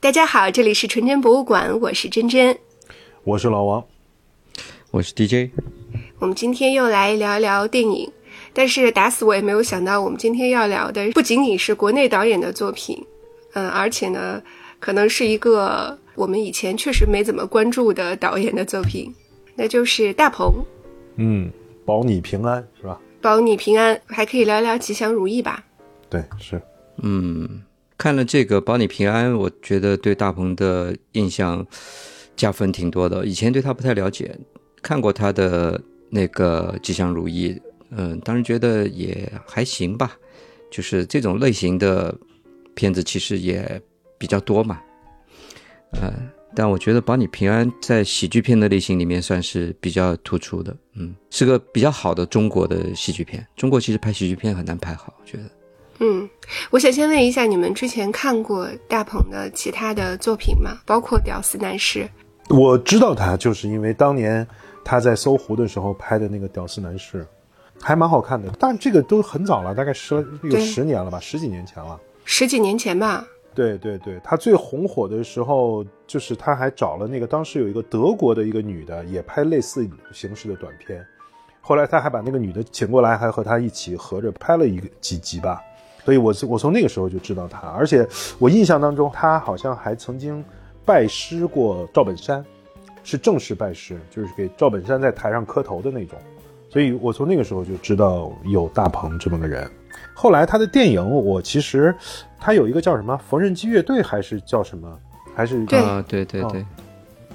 大家好，这里是纯真博物馆，我是真真，我是老王，我是 DJ。我们今天又来聊一聊电影，但是打死我也没有想到，我们今天要聊的不仅仅是国内导演的作品，嗯，而且呢，可能是一个我们以前确实没怎么关注的导演的作品，那就是大鹏。嗯，保你平安是吧？保你平安，还可以聊聊吉祥如意吧？对，是。嗯，看了这个保你平安，我觉得对大鹏的印象加分挺多的。以前对他不太了解，看过他的那个吉祥如意，嗯，当时觉得也还行吧。就是这种类型的片子其实也比较多嘛，嗯，但我觉得保你平安在喜剧片的类型里面算是比较突出的，嗯，是个比较好的中国的喜剧片。中国其实拍喜剧片很难拍好，我觉得。嗯，我想先问一下，你们之前看过大鹏的其他的作品吗？包括《屌丝男士》。我知道他，就是因为当年他在搜狐的时候拍的那个《屌丝男士》，还蛮好看的。但这个都很早了，大概十有十年了吧，十几年前了。十几年前吧。对对对，他最红火的时候，就是他还找了那个当时有一个德国的一个女的，也拍类似形式的短片。后来他还把那个女的请过来，还和他一起合着拍了一个几集吧。所以，我我从那个时候就知道他，而且我印象当中，他好像还曾经拜师过赵本山，是正式拜师，就是给赵本山在台上磕头的那种。所以我从那个时候就知道有大鹏这么个人。后来他的电影，我其实他有一个叫什么缝纫机乐队，还是叫什么，还是啊，对对对，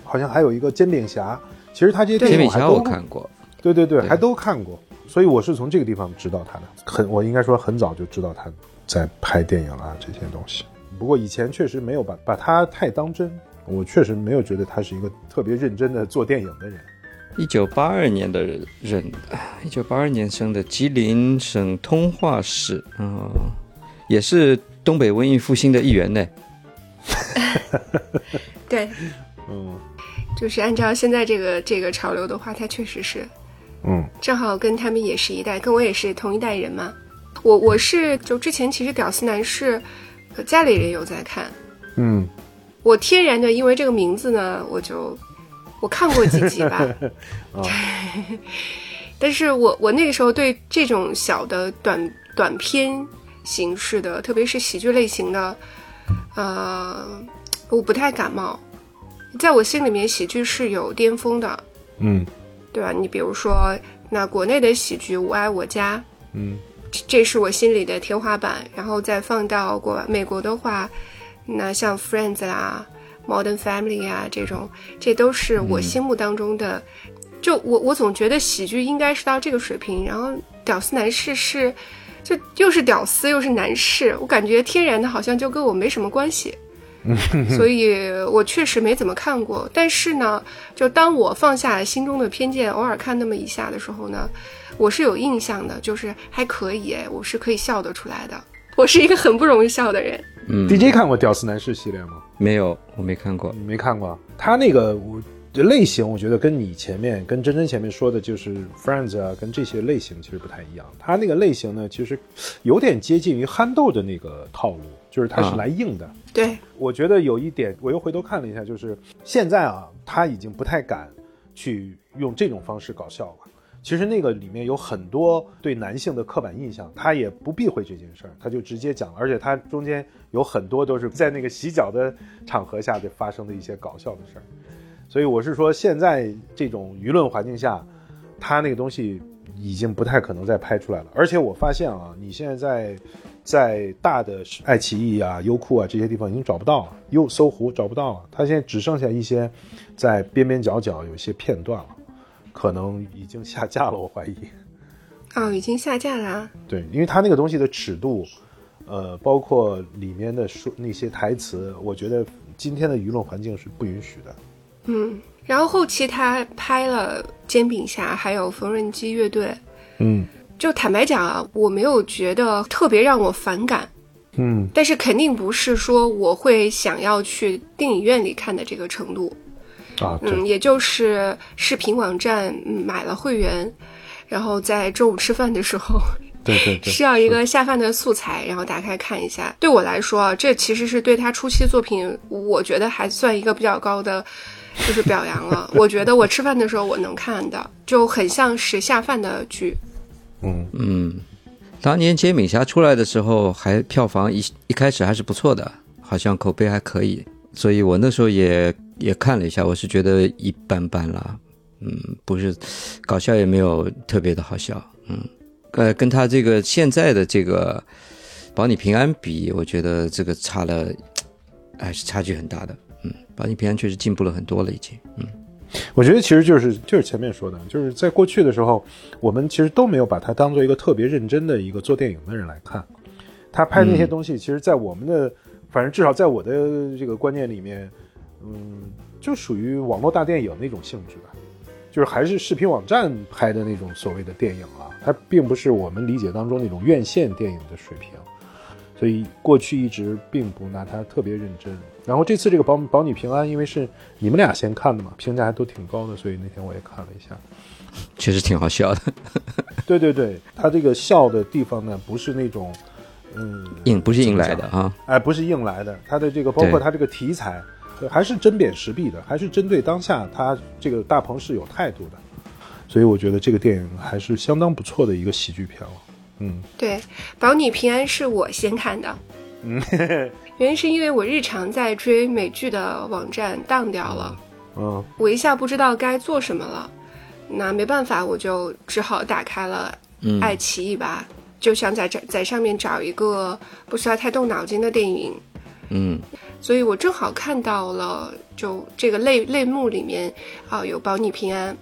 好像还有一个煎饼侠。其实他这些电影我还都看过，对对对，还都看过。所以我是从这个地方知道他的，很我应该说很早就知道他在拍电影啊这些东西。不过以前确实没有把把他太当真，我确实没有觉得他是一个特别认真的做电影的人。一九八二年的人，一九八二年生的，吉林省通化市，嗯，也是东北文艺复兴的一员呢。对，嗯，就是按照现在这个这个潮流的话，他确实是。嗯，正好跟他们也是一代，跟我也是同一代人嘛。我我是就之前其实《屌丝男士》，家里人有在看。嗯，我天然的因为这个名字呢，我就我看过几集吧。但是我我那个时候对这种小的短短片形式的，特别是喜剧类型的，呃，我不太感冒。在我心里面，喜剧是有巅峰的。嗯。对吧？你比如说，那国内的喜剧《我爱我家》，嗯，这是我心里的天花板。然后再放到国美国的话，那像《Friends》啦，《Modern Family》啊这种，这都是我心目当中的。就我我总觉得喜剧应该是到这个水平，然后《屌丝男士》是，就又是屌丝又是男士，我感觉天然的好像就跟我没什么关系。所以我确实没怎么看过，但是呢，就当我放下心中的偏见，偶尔看那么一下的时候呢，我是有印象的，就是还可以，我是可以笑得出来的。我是一个很不容易笑的人。嗯，DJ 看过《屌丝男士》系列吗？没有，我没看过。你没看过？他那个我类型，我觉得跟你前面跟真真前面说的，就是 Friends 啊，跟这些类型其实不太一样。他那个类型呢，其实有点接近于憨豆的那个套路。就是他是来硬的，对我觉得有一点，我又回头看了一下，就是现在啊，他已经不太敢去用这种方式搞笑了。其实那个里面有很多对男性的刻板印象，他也不避讳这件事儿，他就直接讲了。而且他中间有很多都是在那个洗脚的场合下的发生的一些搞笑的事儿。所以我是说，现在这种舆论环境下，他那个东西已经不太可能再拍出来了。而且我发现啊，你现在在。在大的爱奇艺啊、优酷啊这些地方已经找不到了，优搜狐找不到了。它现在只剩下一些在边边角角有一些片段了，可能已经下架了，我怀疑。哦，已经下架了。对，因为它那个东西的尺度，呃，包括里面的说那些台词，我觉得今天的舆论环境是不允许的。嗯，然后后期他拍了《煎饼侠》，还有《缝纫机乐队》。嗯。就坦白讲啊，我没有觉得特别让我反感，嗯，但是肯定不是说我会想要去电影院里看的这个程度，啊，嗯，也就是视频网站买了会员，然后在中午吃饭的时候对对对，需要一个下饭的素材，然后打开看一下。对我来说啊，这其实是对他初期作品，我觉得还算一个比较高的，就是表扬了。我觉得我吃饭的时候我能看的，就很像是下饭的剧。嗯嗯，当年《煎饼侠》出来的时候，还票房一一开始还是不错的，好像口碑还可以，所以我那时候也也看了一下，我是觉得一般般啦。嗯，不是搞笑也没有特别的好笑，嗯。呃，跟他这个现在的这个保你平安比，我觉得这个差了，还是差距很大的。嗯，保你平安确实进步了很多了，已经。嗯，我觉得其实就是就是前面说的，就是在过去的时候，我们其实都没有把他当做一个特别认真的一个做电影的人来看。他拍那些东西，其实，在我们的，反正至少在我的这个观念里面，嗯，就属于网络大电影那种性质吧。就是还是视频网站拍的那种所谓的电影啊，它并不是我们理解当中那种院线电影的水平，所以过去一直并不拿它特别认真。然后这次这个保保你平安，因为是你们俩先看的嘛，评价还都挺高的，所以那天我也看了一下，确实挺好笑的。对对对，他这个笑的地方呢，不是那种嗯硬，不是硬来的啊，哎，不是硬来的，他的这个包括他这个题材。还是针砭时弊的，还是针对当下，他这个大鹏是有态度的，所以我觉得这个电影还是相当不错的一个喜剧片了。嗯，对，保你平安是我先看的，嗯，原因是因为我日常在追美剧的网站当掉了，嗯，我一下不知道该做什么了，那没办法，我就只好打开了爱奇艺吧，就想在这在上面找一个不需要太动脑筋的电影，嗯。所以我正好看到了，就这个类类目里面啊有“保你平安”，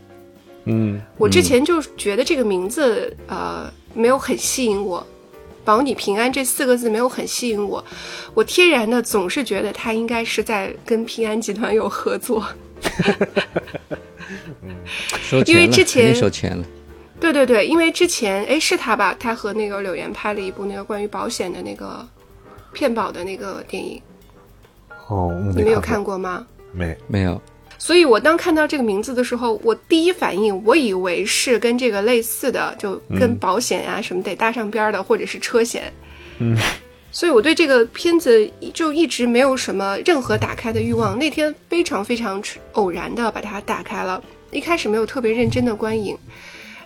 嗯，我之前就觉得这个名字呃没有很吸引我，“保你平安”这四个字没有很吸引我，我天然的总是觉得他应该是在跟平安集团有合作，因为之前收钱了，对对对，因为之前哎是他吧，他和那个柳岩拍了一部那个关于保险的那个骗保的那个电影。哦，你没有看过吗？没，没有。所以我当看到这个名字的时候，我第一反应，我以为是跟这个类似的，就跟保险啊什么得搭上边的，或者是车险。嗯。所以我对这个片子就一直没有什么任何打开的欲望。那天非常非常偶然的把它打开了，一开始没有特别认真的观影，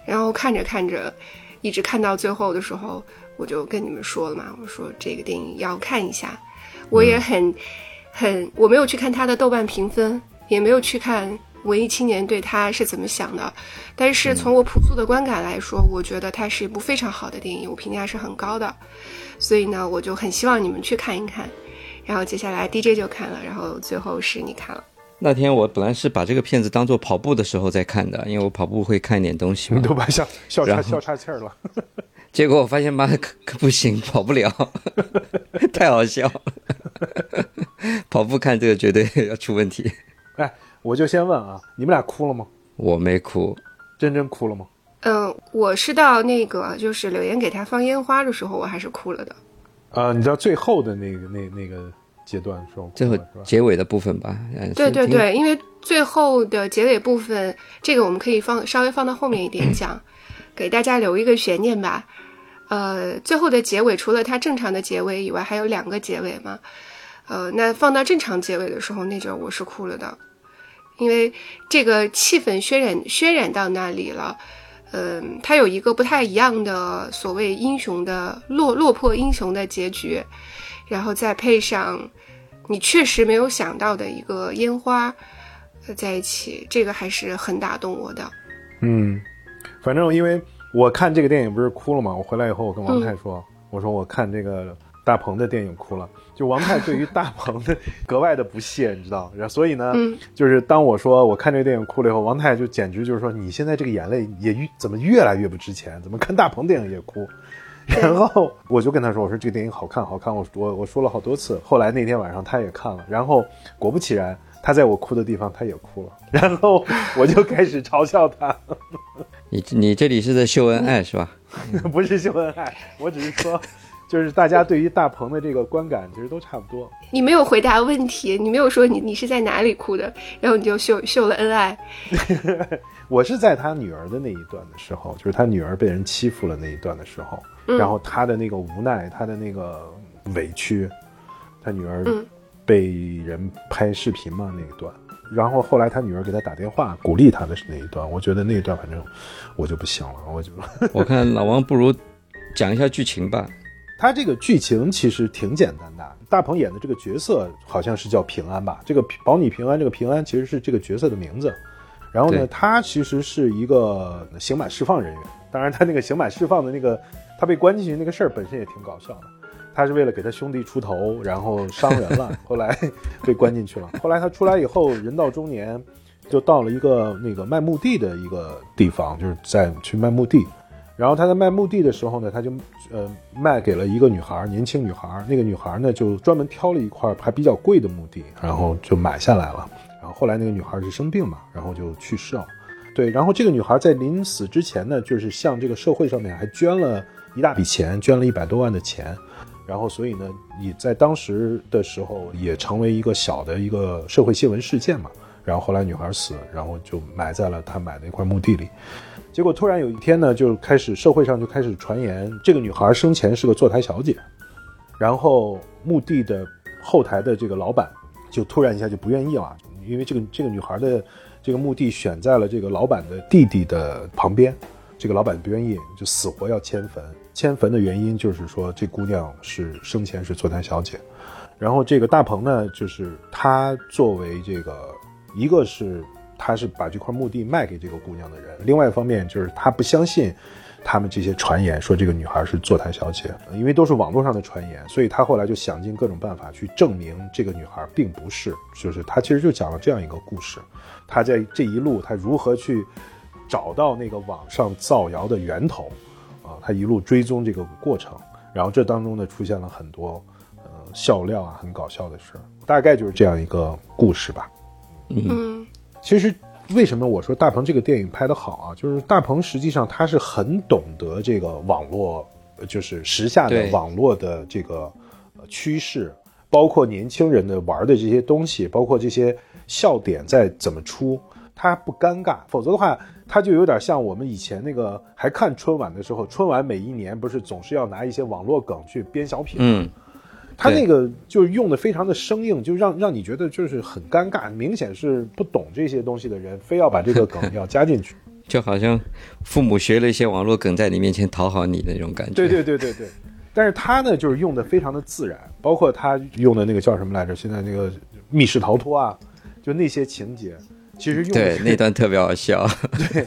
然后看着看着，一直看到最后的时候，我就跟你们说了嘛，我说这个电影要看一下，我也很。很，我没有去看他的豆瓣评分，也没有去看文艺青年对他是怎么想的，但是从我朴素的观感来说，我觉得它是一部非常好的电影，我评价是很高的，所以呢，我就很希望你们去看一看。然后接下来 DJ 就看了，然后最后是你看了。那天我本来是把这个片子当做跑步的时候在看的，因为我跑步会看一点东西嘛。你都把笑笑岔笑岔气儿了。结果我发现妈可可不行，跑不了，太好笑了。跑步看这个绝对要出问题。哎，我就先问啊，你们俩哭了吗？我没哭，真真哭了吗？嗯，我是到那个就是柳岩给他放烟花的时候，我还是哭了的。啊，你知道最后的那个那那个阶段是吧？最后结尾的部分吧。对对对，因为最后的结尾部分，这个我们可以放稍微放到后面一点讲，给大家留一个悬念吧。呃，最后的结尾除了它正常的结尾以外，还有两个结尾嘛。呃，那放到正常结尾的时候，那阵我是哭了的，因为这个气氛渲染渲染到那里了。嗯，它有一个不太一样的所谓英雄的落落魄英雄的结局，然后再配上你确实没有想到的一个烟花在一起，这个还是很打动我的。嗯，反正因为我看这个电影不是哭了吗？我回来以后我跟王太说，我说我看这个大鹏的电影哭了。就王太对于大鹏的格外的不屑，你知道，然后所以呢，就是当我说我看这个电影哭了以后，王太就简直就是说你现在这个眼泪也越怎么越来越不值钱，怎么看大鹏电影也哭？然后我就跟他说，我说这个电影好看，好看，我我我说了好多次。后来那天晚上他也看了，然后果不其然，他在我哭的地方他也哭了，然后我就开始嘲笑他。你 你这里是在秀恩爱是吧？不是秀恩爱，我只是说。就是大家对于大鹏的这个观感其实都差不多。你没有回答问题，你没有说你你是在哪里哭的，然后你就秀秀了恩爱。我是在他女儿的那一段的时候，就是他女儿被人欺负了那一段的时候，然后他的那个无奈，他的那个委屈，他女儿被人拍视频嘛那一段，然后后来他女儿给他打电话鼓励他的是那一段，我觉得那一段反正我就不行了，我就 我看老王不如讲一下剧情吧。他这个剧情其实挺简单的，大鹏演的这个角色好像是叫平安吧，这个保你平安，这个平安其实是这个角色的名字。然后呢，他其实是一个刑满释放人员。当然，他那个刑满释放的那个，他被关进去那个事儿本身也挺搞笑的。他是为了给他兄弟出头，然后伤人了，后来被关进去了。后来他出来以后，人到中年，就到了一个那个卖墓地的一个地方，就是在去卖墓地。然后他在卖墓地的时候呢，他就呃卖给了一个女孩，年轻女孩。那个女孩呢，就专门挑了一块还比较贵的墓地，然后就买下来了。然后后来那个女孩是生病嘛，然后就去世了。对，然后这个女孩在临死之前呢，就是向这个社会上面还捐了一大笔钱，捐了一百多万的钱。然后所以呢，你在当时的时候也成为一个小的一个社会新闻事件嘛。然后后来女孩死，然后就埋在了她买的一块墓地里。结果突然有一天呢，就开始社会上就开始传言，这个女孩生前是个坐台小姐。然后墓地的后台的这个老板就突然一下就不愿意了。因为这个这个女孩的这个墓地选在了这个老板的弟弟的旁边，这个老板不愿意，就死活要迁坟。迁坟的原因就是说这姑娘是生前是坐台小姐，然后这个大鹏呢，就是他作为这个一个是他是把这块墓地卖给这个姑娘的人，另外一方面就是他不相信。他们这些传言说这个女孩是坐台小姐，因为都是网络上的传言，所以他后来就想尽各种办法去证明这个女孩并不是。就是他其实就讲了这样一个故事，他在这一路他如何去找到那个网上造谣的源头，啊，他一路追踪这个过程，然后这当中呢出现了很多呃笑料啊，很搞笑的事儿，大概就是这样一个故事吧。嗯，其实。为什么我说大鹏这个电影拍得好啊？就是大鹏实际上他是很懂得这个网络，就是时下的网络的这个趋势，包括年轻人的玩的这些东西，包括这些笑点在怎么出，他不尴尬。否则的话，他就有点像我们以前那个还看春晚的时候，春晚每一年不是总是要拿一些网络梗去编小品嗯。他那个就是用的非常的生硬，就让让你觉得就是很尴尬，明显是不懂这些东西的人，非要把这个梗要加进去，就好像父母学了一些网络梗在你面前讨好你的那种感觉。对对对对对，但是他呢，就是用的非常的自然，包括他用的那个叫什么来着？现在那个密室逃脱啊，就那些情节，其实用对那段特别好笑，对，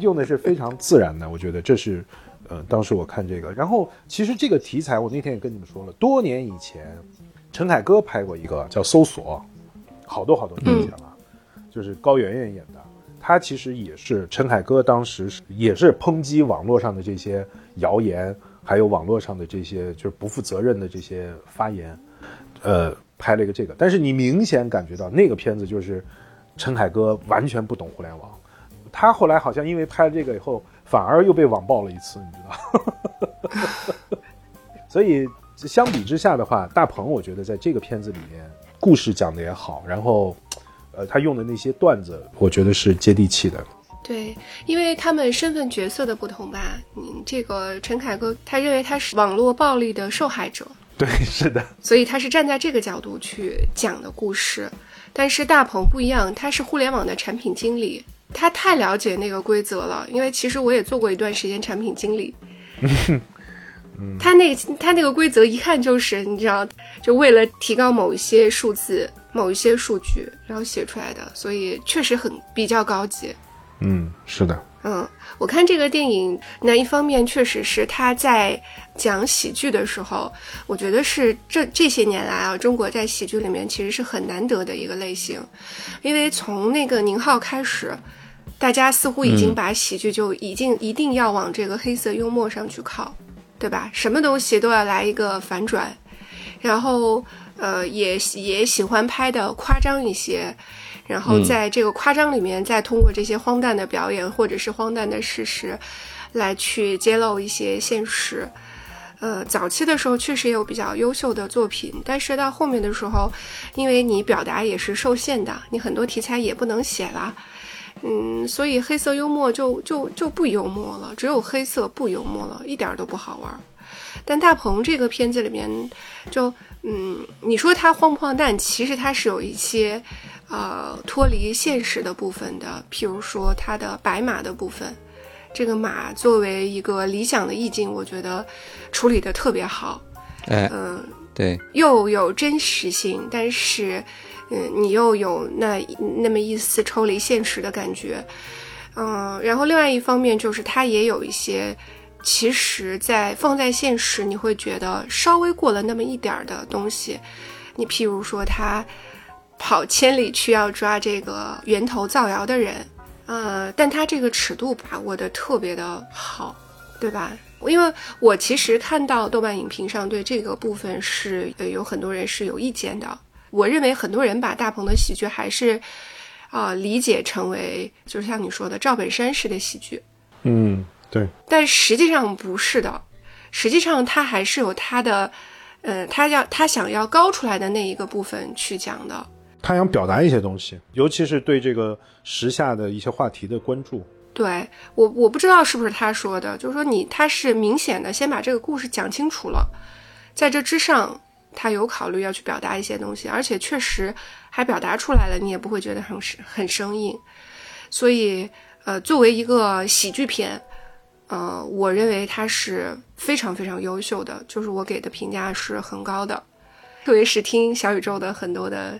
用的是非常自然的，我觉得这是。呃，当时我看这个，然后其实这个题材我那天也跟你们说了，多年以前，陈凯歌拍过一个叫《搜索》，好多好多年前了，就是高圆圆演的。他其实也是陈凯歌当时也是抨击网络上的这些谣言，还有网络上的这些就是不负责任的这些发言，呃，拍了一个这个。但是你明显感觉到那个片子就是陈凯歌完全不懂互联网，他后来好像因为拍了这个以后。反而又被网暴了一次，你知道？所以相比之下的话，大鹏我觉得在这个片子里面，故事讲的也好，然后，呃，他用的那些段子，我觉得是接地气的。对，因为他们身份角色的不同吧。嗯，这个陈凯歌他认为他是网络暴力的受害者，对，是的。所以他是站在这个角度去讲的故事，但是大鹏不一样，他是互联网的产品经理。他太了解那个规则了，因为其实我也做过一段时间产品经理。他那他那个规则一看就是你知道，就为了提高某一些数字、某一些数据，然后写出来的，所以确实很比较高级。嗯，是的。嗯，我看这个电影，那一方面确实是他在讲喜剧的时候，我觉得是这这些年来啊，中国在喜剧里面其实是很难得的一个类型，因为从那个宁浩开始。大家似乎已经把喜剧就已经一定要往这个黑色幽默上去靠，对吧？什么东西都要来一个反转，然后呃也也喜欢拍的夸张一些，然后在这个夸张里面再通过这些荒诞的表演或者是荒诞的事实，来去揭露一些现实。呃，早期的时候确实也有比较优秀的作品，但是到后面的时候，因为你表达也是受限的，你很多题材也不能写了，嗯，所以黑色幽默就就就不幽默了，只有黑色不幽默了，一点都不好玩。但大鹏这个片子里面，就嗯，你说他荒不荒诞？其实他是有一些呃脱离现实的部分的，譬如说他的白马的部分。这个马作为一个理想的意境，我觉得处理的特别好。哎，嗯，对，又有真实性，但是，嗯，你又有那那么一丝抽离现实的感觉。嗯，然后另外一方面就是它也有一些，其实在放在现实，你会觉得稍微过了那么一点儿的东西。你譬如说，他跑千里去要抓这个源头造谣的人。呃，但他这个尺度把握的特别的好，对吧？因为我其实看到豆瓣影评上对这个部分是有很多人是有意见的。我认为很多人把大鹏的喜剧还是啊理解成为就是像你说的赵本山式的喜剧，嗯，对。但实际上不是的，实际上他还是有他的，呃，他要他想要高出来的那一个部分去讲的。他想表达一些东西，尤其是对这个时下的一些话题的关注。对我，我不知道是不是他说的，就是说你他是明显的先把这个故事讲清楚了，在这之上，他有考虑要去表达一些东西，而且确实还表达出来了，你也不会觉得很很生硬。所以，呃，作为一个喜剧片，呃，我认为它是非常非常优秀的，就是我给的评价是很高的，特别是听小宇宙的很多的。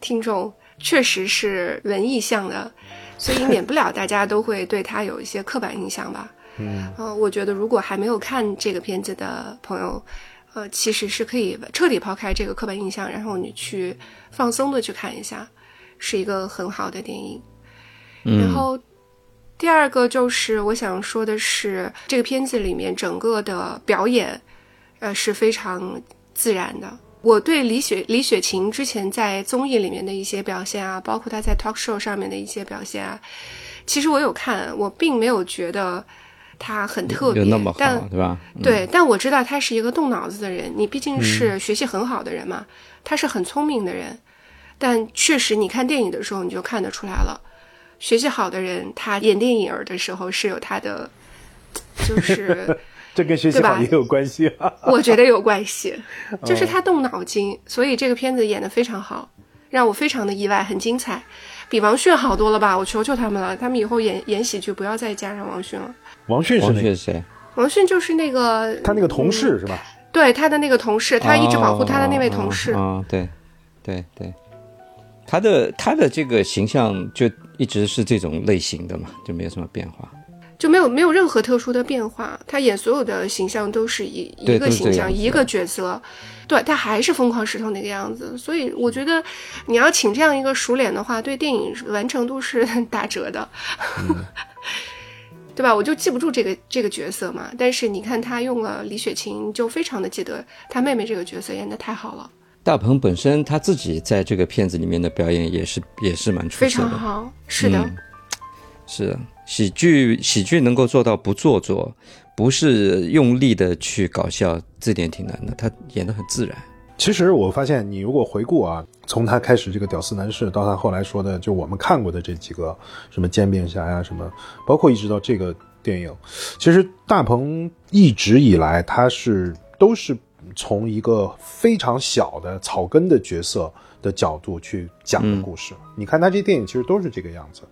听众确实是文艺向的，所以免不了大家都会对他有一些刻板印象吧。嗯，呃，我觉得如果还没有看这个片子的朋友，呃，其实是可以彻底抛开这个刻板印象，然后你去放松的去看一下，是一个很好的电影。然后第二个就是我想说的是，这个片子里面整个的表演，呃，是非常自然的。我对李雪李雪琴之前在综艺里面的一些表现啊，包括她在 talk show 上面的一些表现啊，其实我有看，我并没有觉得她很特别，但对吧？对，但我知道他是一个动脑子的人。你毕竟是学习很好的人嘛，他是很聪明的人。但确实，你看电影的时候你就看得出来了，学习好的人他演电影的时候是有他的，就 是。这跟学习好也有关系，我觉得有关系，就是他动脑筋，所以这个片子演得非常好，让我非常的意外，很精彩，比王迅好多了吧？我求求他们了，他们以后演演喜剧不要再加上王迅了。王迅是谁？王迅就是那个他那个同事是吧？对，他的那个同事，他一直保护他的那位同事。啊，对，对对，他的他的这个形象就一直是这种类型的嘛，就没有什么变化。就没有没有任何特殊的变化，他演所有的形象都是一一个形象一个角色，对他还是疯狂石头那个样子，所以我觉得你要请这样一个熟脸的话，对电影完成度是 打折的，对吧？我就记不住这个这个角色嘛，但是你看他用了李雪琴，就非常的记得他妹妹这个角色演的太好了。大鹏本身他自己在这个片子里面的表演也是也是蛮出色的，非常好，是的，是。喜剧喜剧能够做到不做作，不是用力的去搞笑，这点挺难的。他演得很自然。其实我发现，你如果回顾啊，从他开始这个屌丝男士，到他后来说的，就我们看过的这几个，什么煎饼侠呀，什么，包括一直到这个电影，其实大鹏一直以来他是都是从一个非常小的草根的角色的角度去讲的故事。你看他这电影其实都是这个样子。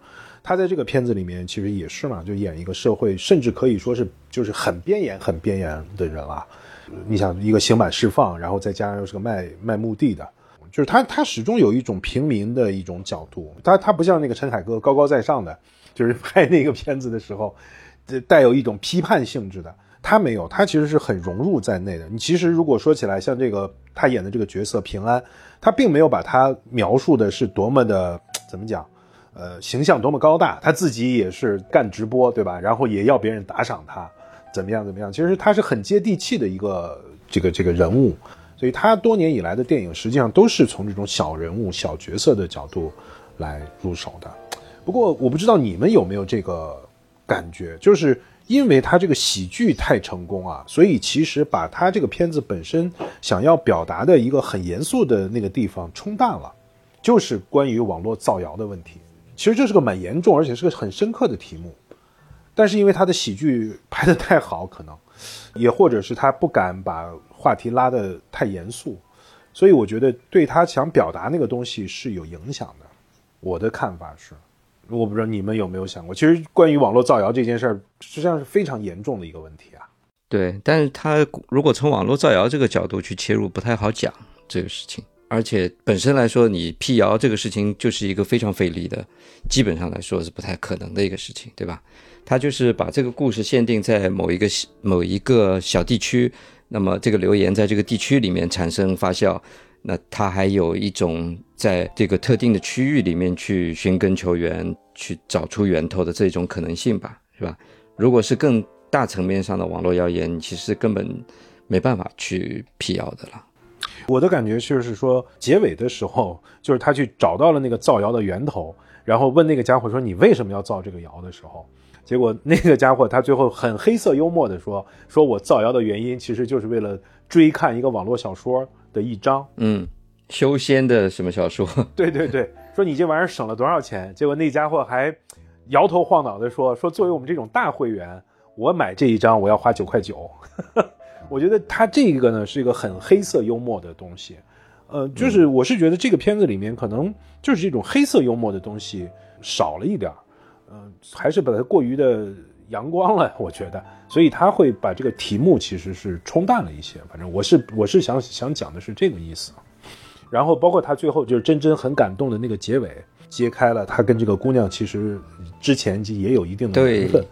他在这个片子里面其实也是嘛，就演一个社会，甚至可以说是就是很边缘、很边缘的人了。你想一个刑满释放，然后再加上又是个卖卖墓地的，就是他他始终有一种平民的一种角度。他他不像那个陈凯歌高高在上的，就是 拍那个片子的时候，带有一种批判性质的。他没有，他其实是很融入在内的。你其实如果说起来，像这个他演的这个角色平安，他并没有把他描述的是多么的怎么讲。呃，形象多么高大，他自己也是干直播，对吧？然后也要别人打赏他，怎么样怎么样？其实他是很接地气的一个这个这个人物，所以他多年以来的电影实际上都是从这种小人物、小角色的角度来入手的。不过我不知道你们有没有这个感觉，就是因为他这个喜剧太成功啊，所以其实把他这个片子本身想要表达的一个很严肃的那个地方冲淡了，就是关于网络造谣的问题。其实这是个蛮严重，而且是个很深刻的题目。但是因为他的喜剧拍得太好，可能也或者是他不敢把话题拉得太严肃，所以我觉得对他想表达那个东西是有影响的。我的看法是。我不知道你们有没有想过，其实关于网络造谣这件事儿，实际上是非常严重的一个问题啊。对，但是他如果从网络造谣这个角度去切入，不太好讲这个事情。而且本身来说，你辟谣这个事情就是一个非常费力的，基本上来说是不太可能的一个事情，对吧？他就是把这个故事限定在某一个某一个小地区，那么这个留言在这个地区里面产生发酵。那他还有一种在这个特定的区域里面去寻根求源，去找出源头的这种可能性吧，是吧？如果是更大层面上的网络谣言，其实根本没办法去辟谣的了。我的感觉就是说，结尾的时候，就是他去找到了那个造谣的源头，然后问那个家伙说：“你为什么要造这个谣？”的时候，结果那个家伙他最后很黑色幽默的说：“说我造谣的原因其实就是为了追看一个网络小说。”的一章，嗯，修仙的什么小说？对对对，说你这玩意儿省了多少钱？结果那家伙还摇头晃脑的说说，作为我们这种大会员，我买这一张我要花九块九。我觉得他这个呢是一个很黑色幽默的东西，呃，就是我是觉得这个片子里面可能就是这种黑色幽默的东西少了一点儿，嗯，还是把它过于的。阳光了，我觉得，所以他会把这个题目其实是冲淡了一些。反正我是我是想想讲的是这个意思。然后包括他最后就是真真很感动的那个结尾，揭开了他跟这个姑娘其实之前就也有一定的缘分。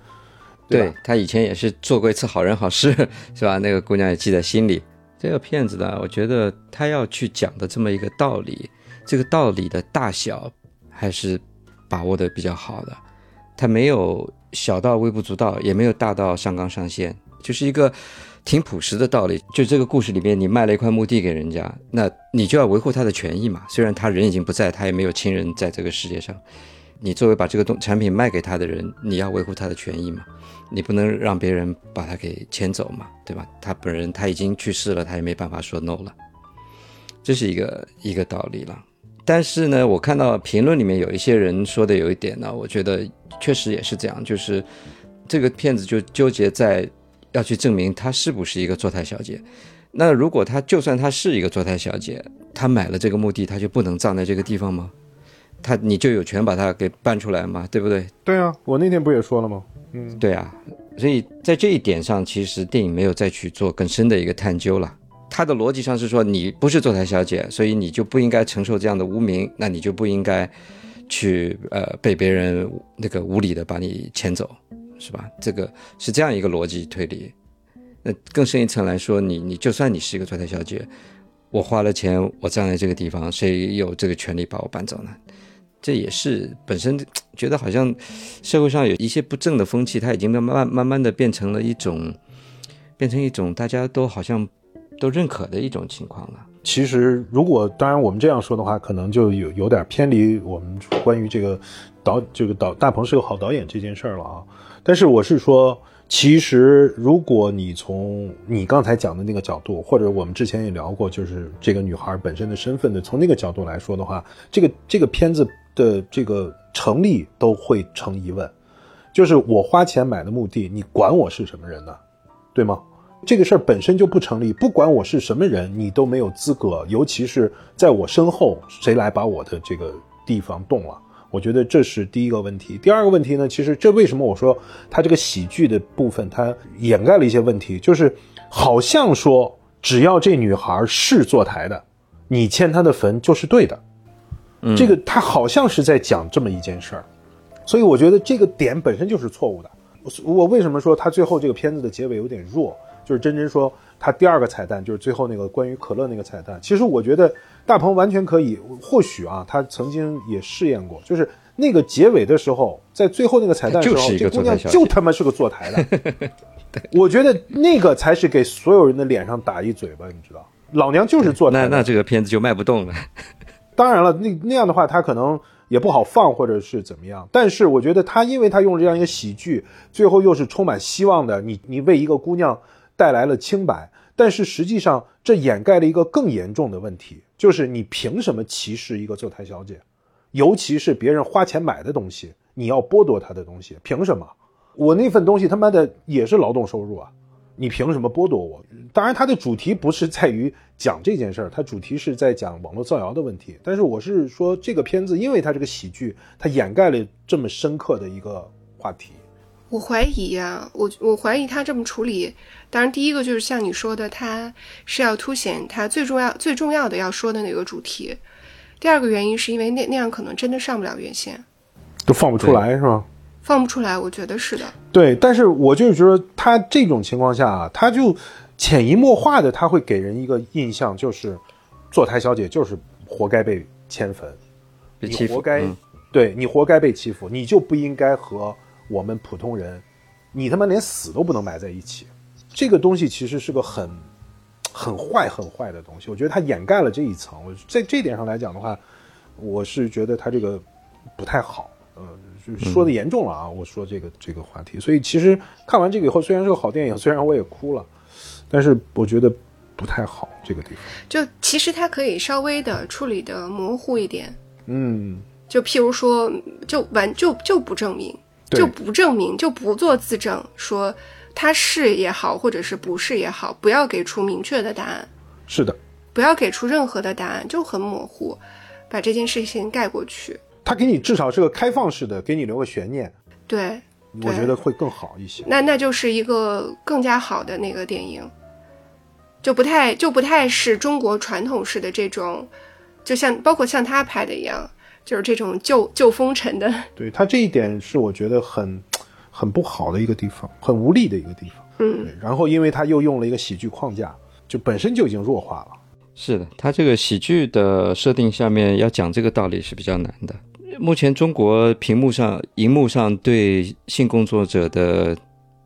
对他以前也是做过一次好人好事，是吧？那个姑娘也记在心里。这个片子呢，我觉得他要去讲的这么一个道理，这个道理的大小还是把握的比较好的。他没有。小到微不足道，也没有大到上纲上线，就是一个挺朴实的道理。就这个故事里面，你卖了一块墓地给人家，那你就要维护他的权益嘛。虽然他人已经不在，他也没有亲人在这个世界上，你作为把这个东产品卖给他的人，你要维护他的权益嘛。你不能让别人把他给牵走嘛，对吧？他本人他已经去世了，他也没办法说 no 了，这是一个一个道理了。但是呢，我看到评论里面有一些人说的有一点呢，我觉得确实也是这样，就是这个骗子就纠结在要去证明她是不是一个坐台小姐。那如果她就算她是一个坐台小姐，她买了这个墓地，她就不能葬在这个地方吗？她你就有权把她给搬出来吗？对不对？对啊，我那天不也说了吗？嗯，对啊，所以在这一点上，其实电影没有再去做更深的一个探究了。他的逻辑上是说，你不是坐台小姐，所以你就不应该承受这样的污名，那你就不应该去呃被别人那个无理的把你牵走，是吧？这个是这样一个逻辑推理。那更深一层来说，你你就算你是一个坐台小姐，我花了钱，我站在这个地方，谁有这个权利把我搬走呢？这也是本身觉得好像社会上有一些不正的风气，它已经慢慢慢慢的变成了一种，变成一种大家都好像。都认可的一种情况了。其实，如果当然我们这样说的话，可能就有有点偏离我们关于这个导这个导大鹏是个好导演这件事儿了啊。但是我是说，其实如果你从你刚才讲的那个角度，或者我们之前也聊过，就是这个女孩本身的身份的，从那个角度来说的话，这个这个片子的这个成立都会成疑问。就是我花钱买的墓地，你管我是什么人呢？对吗？这个事儿本身就不成立，不管我是什么人，你都没有资格，尤其是在我身后，谁来把我的这个地方动了？我觉得这是第一个问题。第二个问题呢，其实这为什么我说他这个喜剧的部分，它掩盖了一些问题，就是好像说只要这女孩是坐台的，你迁她的坟就是对的，这个他好像是在讲这么一件事儿，所以我觉得这个点本身就是错误的。我为什么说他最后这个片子的结尾有点弱？就是真真说他第二个彩蛋就是最后那个关于可乐那个彩蛋，其实我觉得大鹏完全可以，或许啊，他曾经也试验过，就是那个结尾的时候，在最后那个彩蛋的时候，这姑娘就他妈是个坐台的，我觉得那个才是给所有人的脸上打一嘴巴，你知道，老娘就是坐台。那那这个片子就卖不动了。当然了，那那样的话，他可能也不好放，或者是怎么样。但是我觉得他，因为他用了这样一个喜剧，最后又是充满希望的，你你为一个姑娘带来了清白，但是实际上这掩盖了一个更严重的问题，就是你凭什么歧视一个坐台小姐，尤其是别人花钱买的东西，你要剥夺她的东西，凭什么？我那份东西他妈的也是劳动收入啊！你凭什么剥夺我？当然，它的主题不是在于讲这件事儿，它主题是在讲网络造谣的问题。但是我是说，这个片子因为它这个喜剧，它掩盖了这么深刻的一个话题。我怀疑呀，我我怀疑他这么处理。当然，第一个就是像你说的，他是要凸显他最重要、最重要的要说的那个主题。第二个原因是因为那那样可能真的上不了院线，都放不出来是吗？放不出来，我觉得是的。对，但是我就是觉得他这种情况下啊，他就潜移默化的他会给人一个印象，就是坐台小姐就是活该被迁坟，被欺负你活该，嗯对你活该被欺负，你就不应该和我们普通人，你他妈连死都不能埋在一起。这个东西其实是个很很坏很坏的东西，我觉得它掩盖了这一层。我在这一点上来讲的话，我是觉得它这个不太好。呃，就说的严重了啊！我说这个这个话题，所以其实看完这个以后，虽然是个好电影，虽然我也哭了，但是我觉得不太好这个地方。就其实它可以稍微的处理的模糊一点，嗯，就譬如说，就完就就不证明，对就不证明，就不做自证，说他是也好，或者是不是也好，不要给出明确的答案，是的，不要给出任何的答案，就很模糊，把这件事情盖过去。他给你至少是个开放式的，给你留个悬念，对，我觉得会更好一些。那那就是一个更加好的那个电影，就不太就不太是中国传统式的这种，就像包括像他拍的一样，就是这种旧旧风尘的，对他这一点是我觉得很很不好的一个地方，很无力的一个地方。嗯，对，然后因为他又用了一个喜剧框架，就本身就已经弱化了。是的，他这个喜剧的设定下面要讲这个道理是比较难的。目前中国屏幕上、荧幕上对性工作者的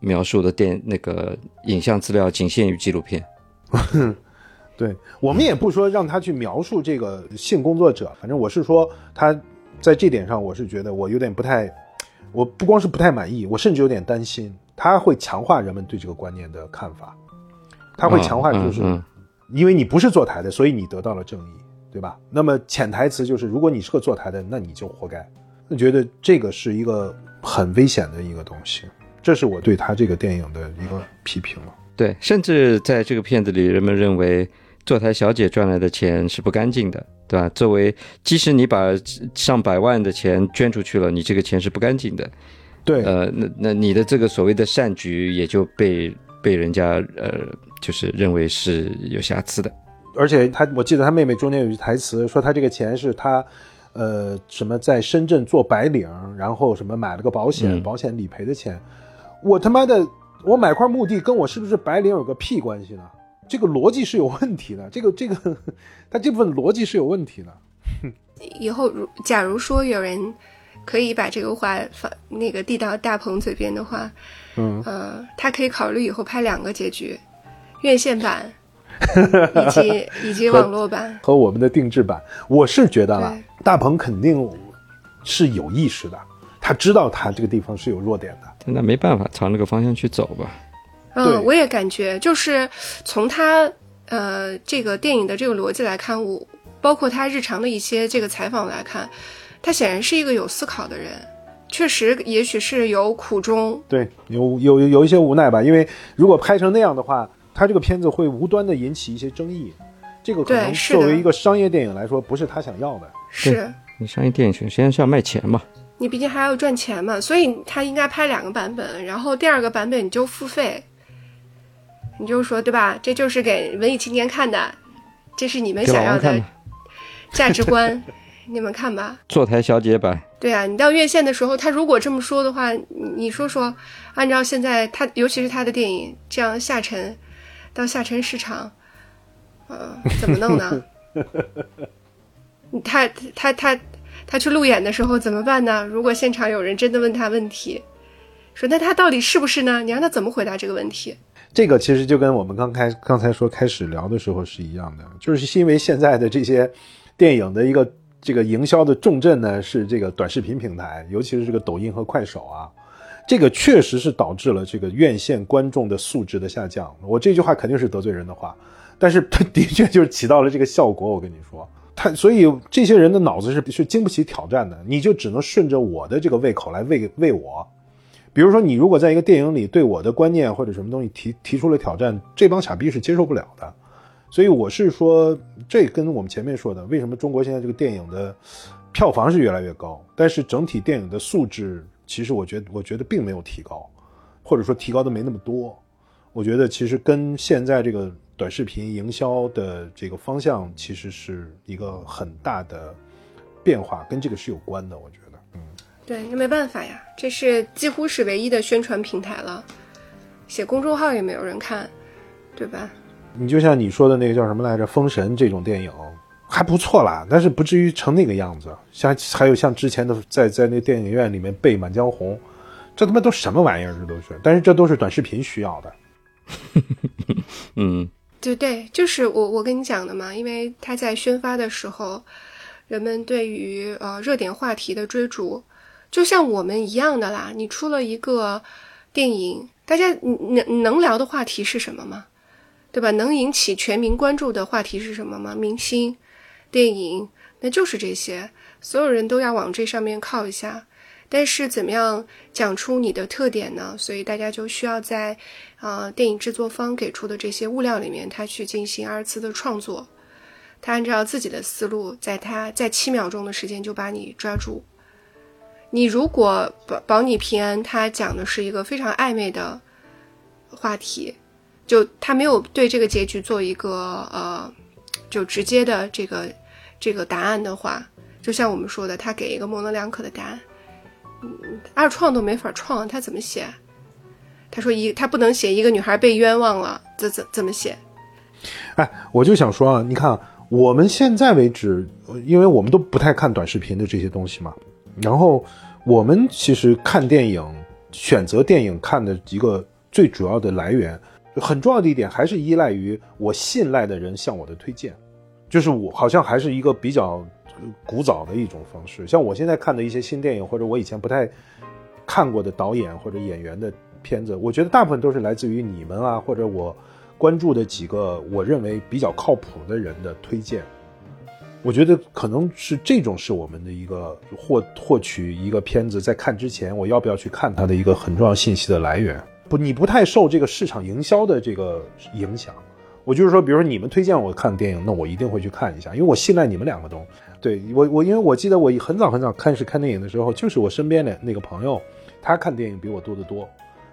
描述的电那个影像资料仅限于纪录片。对我们也不说让他去描述这个性工作者，反正我是说他在这点上，我是觉得我有点不太，我不光是不太满意，我甚至有点担心他会强化人们对这个观念的看法，他会强化就是因为你不是坐台的，所以你得到了正义，对吧？那么潜台词就是，如果你是个坐台的，那你就活该。我觉得这个是一个很危险的一个东西，这是我对他这个电影的一个批评了。对，甚至在这个片子里，人们认为坐台小姐赚来的钱是不干净的，对吧？作为，即使你把上百万的钱捐出去了，你这个钱是不干净的。对，呃，那那你的这个所谓的善举也就被被人家呃，就是认为是有瑕疵的。而且他，我记得他妹妹中间有句台词说，他这个钱是他，呃，什么在深圳做白领，然后什么买了个保险，嗯保险理赔的钱。我他妈的，我买块墓地跟我是不是白领有个屁关系呢？这个逻辑是有问题的，这个这个，他这部分逻辑是有问题的。以后如假如说有人可以把这个话放那个递到大鹏嘴边的话，嗯，呃，他可以考虑以后拍两个结局，院线版以及 以及网络版。和我们的定制版，我是觉得了，大鹏肯定是有意识的，他知道他这个地方是有弱点的。那没办法，朝那个方向去走吧。对。嗯，我也感觉就是从他呃这个电影的这个逻辑来看，我包括他日常的一些这个采访来看，他显然是一个有思考的人，确实也许是有苦衷。对，有有有一些无奈吧，因为如果拍成那样的话，他这个片子会无端的引起一些争议，这个可能对是作为一个商业电影来说，不是他想要的。是。你商业电影首先是要卖钱嘛，你毕竟还要赚钱嘛，所以他应该拍两个版本，然后第二个版本你就付费，你就说对吧？这就是给文艺青年看的，这是你们想要的。价值观，你们看吧。坐台小姐版，对啊，你到院线的时候，他如果这么说的话，你你说说，按照现在他，尤其是他的电影这样下沉到下沉市场，呃，怎么弄呢？他他他他去路演的时候怎么办呢？如果现场有人真的问他问题，说那他到底是不是呢？你让他怎么回答这个问题？这个其实就跟我们刚开刚才说开始聊的时候是一样的，就是因为现在的这些电影的一个这个营销的重镇呢是这个短视频平台，尤其是这个抖音和快手啊，这个确实是导致了这个院线观众的素质的下降。我这句话肯定是得罪人的话，但是它的确就是起到了这个效果。我跟你说，他所以这些人的脑子是是经不起挑战的，你就只能顺着我的这个胃口来喂喂我。比如说，你如果在一个电影里对我的观念或者什么东西提提出了挑战，这帮傻逼是接受不了的。所以我是说，这跟我们前面说的，为什么中国现在这个电影的票房是越来越高，但是整体电影的素质，其实我觉得，我觉得并没有提高，或者说提高的没那么多。我觉得其实跟现在这个短视频营销的这个方向，其实是一个很大的变化，跟这个是有关的。我觉得，对，那没办法呀，这是几乎是唯一的宣传平台了，写公众号也没有人看，对吧？你就像你说的那个叫什么来着，《封神》这种电影还不错啦，但是不至于成那个样子。像还有像之前的在在那电影院里面背《满江红》，这他妈都什么玩意儿？这都是，但是这都是短视频需要的。嗯，对对，就是我我跟你讲的嘛，因为他在宣发的时候，人们对于呃热点话题的追逐，就像我们一样的啦。你出了一个电影，大家能能聊的话题是什么吗？对吧？能引起全民关注的话题是什么吗？明星、电影，那就是这些，所有人都要往这上面靠一下。但是怎么样讲出你的特点呢？所以大家就需要在，呃，电影制作方给出的这些物料里面，他去进行二次的创作。他按照自己的思路，在他在七秒钟的时间就把你抓住。你如果保保你平安，他讲的是一个非常暧昧的话题。就他没有对这个结局做一个呃，就直接的这个这个答案的话，就像我们说的，他给一个模棱两可的答案，嗯，二创都没法创，他怎么写？他说一他不能写一个女孩被冤枉了，怎怎怎么写？哎，我就想说啊，你看我们现在为止，因为我们都不太看短视频的这些东西嘛，然后我们其实看电影，选择电影看的一个最主要的来源。很重要的一点还是依赖于我信赖的人向我的推荐，就是我好像还是一个比较古早的一种方式。像我现在看的一些新电影，或者我以前不太看过的导演或者演员的片子，我觉得大部分都是来自于你们啊，或者我关注的几个我认为比较靠谱的人的推荐。我觉得可能是这种是我们的一个获获取一个片子在看之前我要不要去看它的一个很重要信息的来源。不，你不太受这个市场营销的这个影响。我就是说，比如说你们推荐我看电影，那我一定会去看一下，因为我信赖你们两个都。对我，我因为我记得我很早很早开始看电影的时候，就是我身边的那个朋友，他看电影比我多得多，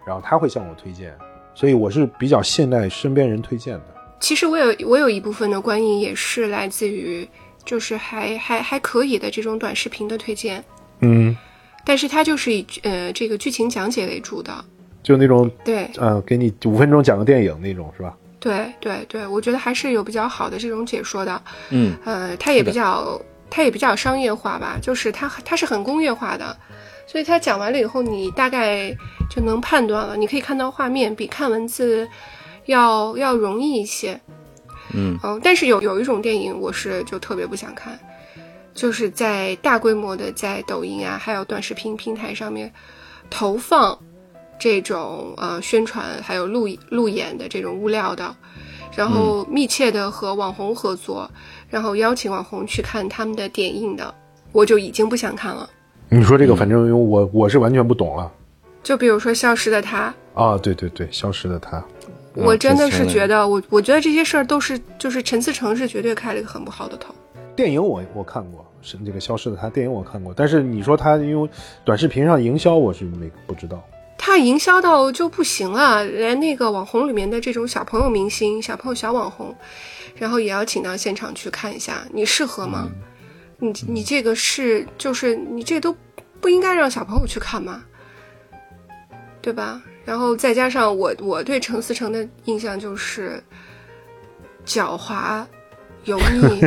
然后他会向我推荐，所以我是比较信赖身边人推荐的。其实我有我有一部分的观影也是来自于就是还还还可以的这种短视频的推荐，嗯，但是它就是以呃这个剧情讲解为主的。就那种对，嗯，给你五分钟讲个电影那种是吧？对对对，我觉得还是有比较好的这种解说的。嗯，呃，它也比较，它也比较商业化吧，就是它它是很工业化的，所以它讲完了以后，你大概就能判断了，你可以看到画面，比看文字要要容易一些。嗯嗯，但是有有一种电影，我是就特别不想看，就是在大规模的在抖音啊，还有短视频平台上面投放。这种呃宣传还有路路演的这种物料的，然后密切的和网红合作，然后邀请网红去看他们的点映的，我就已经不想看了。你说这个，反正我我是完全不懂了。就比如说《消失的她》啊，对对对，《消失的她》，我真的是觉得，我我觉得这些事儿都是就是陈思诚是绝对开了一个很不好的头。电影我我看过，是这个《消失的她》电影我看过，但是你说他因为短视频上营销，我是没不知道。他营销到就不行了，连那个网红里面的这种小朋友明星、小朋友小网红，然后也要请到现场去看一下，你适合吗？你你这个是就是你这都不应该让小朋友去看吗？对吧？然后再加上我我对陈思诚的印象就是狡猾、油腻、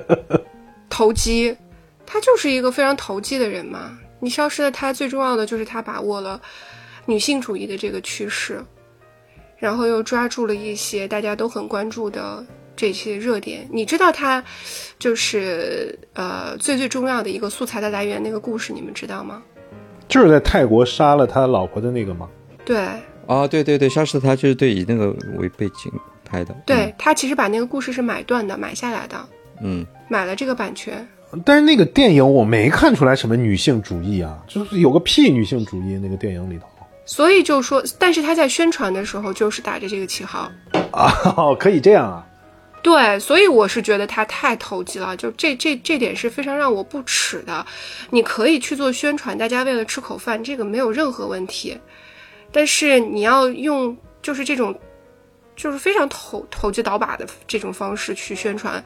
投机，他就是一个非常投机的人嘛。你消失的他，最重要的就是他把握了女性主义的这个趋势，然后又抓住了一些大家都很关注的这些热点。你知道他就是呃最最重要的一个素材的来源那个故事，你们知道吗？就是在泰国杀了他老婆的那个吗？对啊，对对对，消失的他就是对以那个为背景拍的。对，他其实把那个故事是买断的，买下来的，嗯，买了这个版权。但是那个电影我没看出来什么女性主义啊，就是有个屁女性主义那个电影里头所以就说，但是他在宣传的时候就是打着这个旗号。啊，可以这样啊。对，所以我是觉得他太投机了，就这这这点是非常让我不齿的。你可以去做宣传，大家为了吃口饭，这个没有任何问题。但是你要用就是这种就是非常投投机倒把的这种方式去宣传，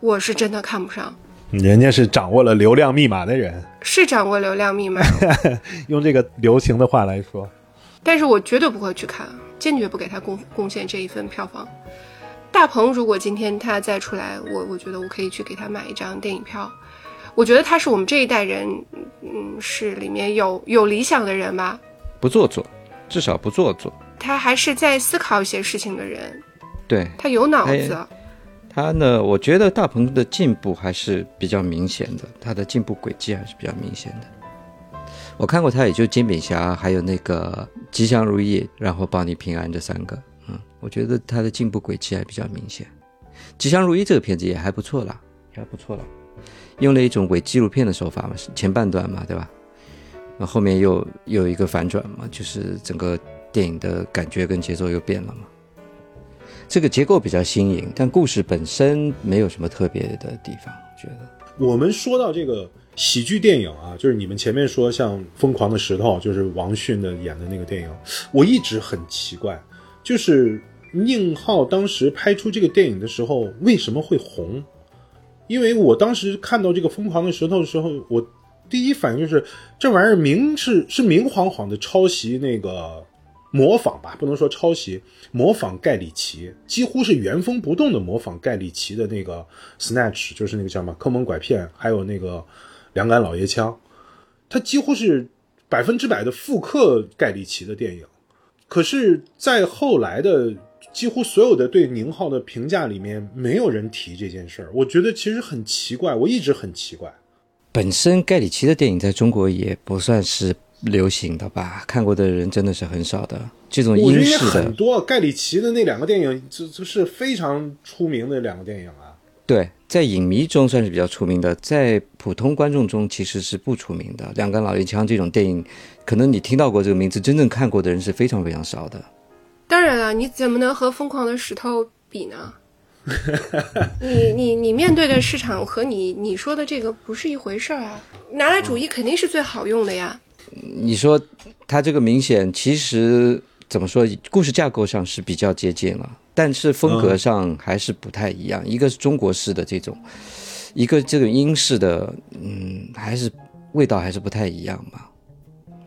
我是真的看不上。人家是掌握了流量密码的人，是掌握流量密码，用这个流行的话来说，但是我绝对不会去看，坚决不给他贡贡献这一份票房。大鹏如果今天他再出来，我我觉得我可以去给他买一张电影票。我觉得他是我们这一代人，嗯，是里面有有理想的人吧。不做作，至少不做作。他还是在思考一些事情的人，对他有脑子。他呢，我觉得大鹏的进步还是比较明显的，他的进步轨迹还是比较明显的。我看过他，也就煎饼侠，还有那个吉祥如意，然后保你平安这三个，嗯，我觉得他的进步轨迹还比较明显。吉祥如意这个片子也还不错啦，也还不错啦，用了一种伪纪录片的手法嘛，前半段嘛，对吧？那后面又又有一个反转嘛，就是整个电影的感觉跟节奏又变了嘛。这个结构比较新颖，但故事本身没有什么特别的地方，觉得。我们说到这个喜剧电影啊，就是你们前面说像《疯狂的石头》，就是王迅的演的那个电影，我一直很奇怪，就是宁浩当时拍出这个电影的时候为什么会红？因为我当时看到这个《疯狂的石头》的时候，我第一反应就是这玩意儿明是是明晃晃的抄袭那个模仿吧，不能说抄袭，模仿盖里奇，几乎是原封不动的模仿盖里奇的那个 Snatch，就是那个叫什么坑蒙拐骗，还有那个两杆老爷枪，他几乎是百分之百的复刻盖里奇的电影。可是，在后来的几乎所有的对宁浩的评价里面，没有人提这件事儿。我觉得其实很奇怪，我一直很奇怪。本身盖里奇的电影在中国也不算是流行的吧，看过的人真的是很少的。这种我觉得也英式的，很多，盖里奇的那两个电影，这这是非常出名的两个电影啊。对，在影迷中算是比较出名的，在普通观众中其实是不出名的。两杆老烟枪这种电影，可能你听到过这个名字，真正看过的人是非常非常少的。当然了，你怎么能和《疯狂的石头》比呢？你你你面对的市场和你你说的这个不是一回事儿啊！拿来主义肯定是最好用的呀。你说它这个明显，其实怎么说，故事架构上是比较接近了，但是风格上还是不太一样。一个是中国式的这种，一个这个英式的，嗯，还是味道还是不太一样吧。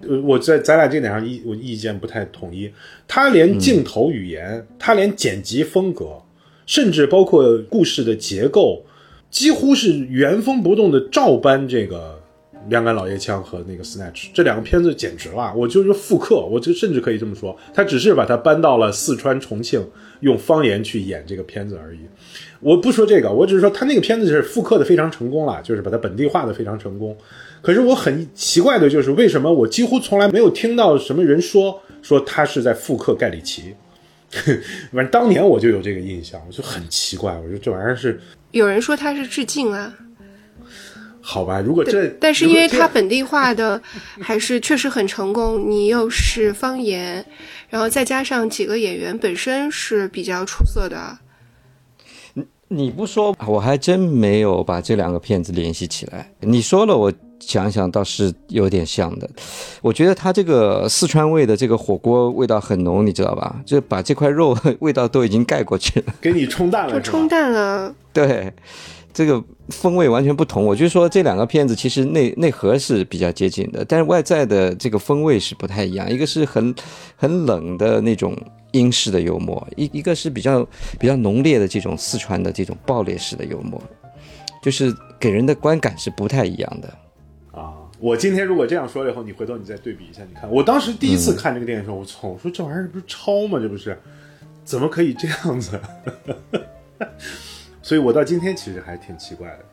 呃，我在咱俩这点上意我意见不太统一。他连镜头语言，他连剪辑风格，甚至包括故事的结构，几乎是原封不动的照搬这个《两杆老爷枪》和那个《Snatch》这两个片子，简直了！我就是复刻，我这甚至可以这么说，他只是把它搬到了四川重庆，用方言去演这个片子而已。我不说这个，我只是说他那个片子是复刻的非常成功了，就是把它本地化的非常成功。可是我很奇怪的就是，为什么我几乎从来没有听到什么人说说他是在复刻盖里奇？反正当年我就有这个印象，我就很奇怪，我觉得这玩意儿是有人说他是致敬啊，好吧？如果这，但是因为它本地化的还是确实很成功，你又是方言，然后再加上几个演员本身是比较出色的，你不说，我还真没有把这两个片子联系起来。你说了，我想想倒是有点像的。我觉得它这个四川味的这个火锅味道很浓，你知道吧？就把这块肉 味道都已经盖过去了。给你冲淡了，就冲淡了。对，这个风味完全不同。我就说这两个片子其实内内核是比较接近的，但是外在的这个风味是不太一样。一个是很很冷的那种英式的幽默，一一个是比较比较浓烈的这种四川的这种爆裂式的幽默，就是给人的观感是不太一样的。啊！我今天如果这样说了以后，你回头你再对比一下，你看我当时第一次看这个电影的时候，我操！我说这玩意儿不是抄吗？这不是，怎么可以这样子？所以我到今天其实还挺奇怪的。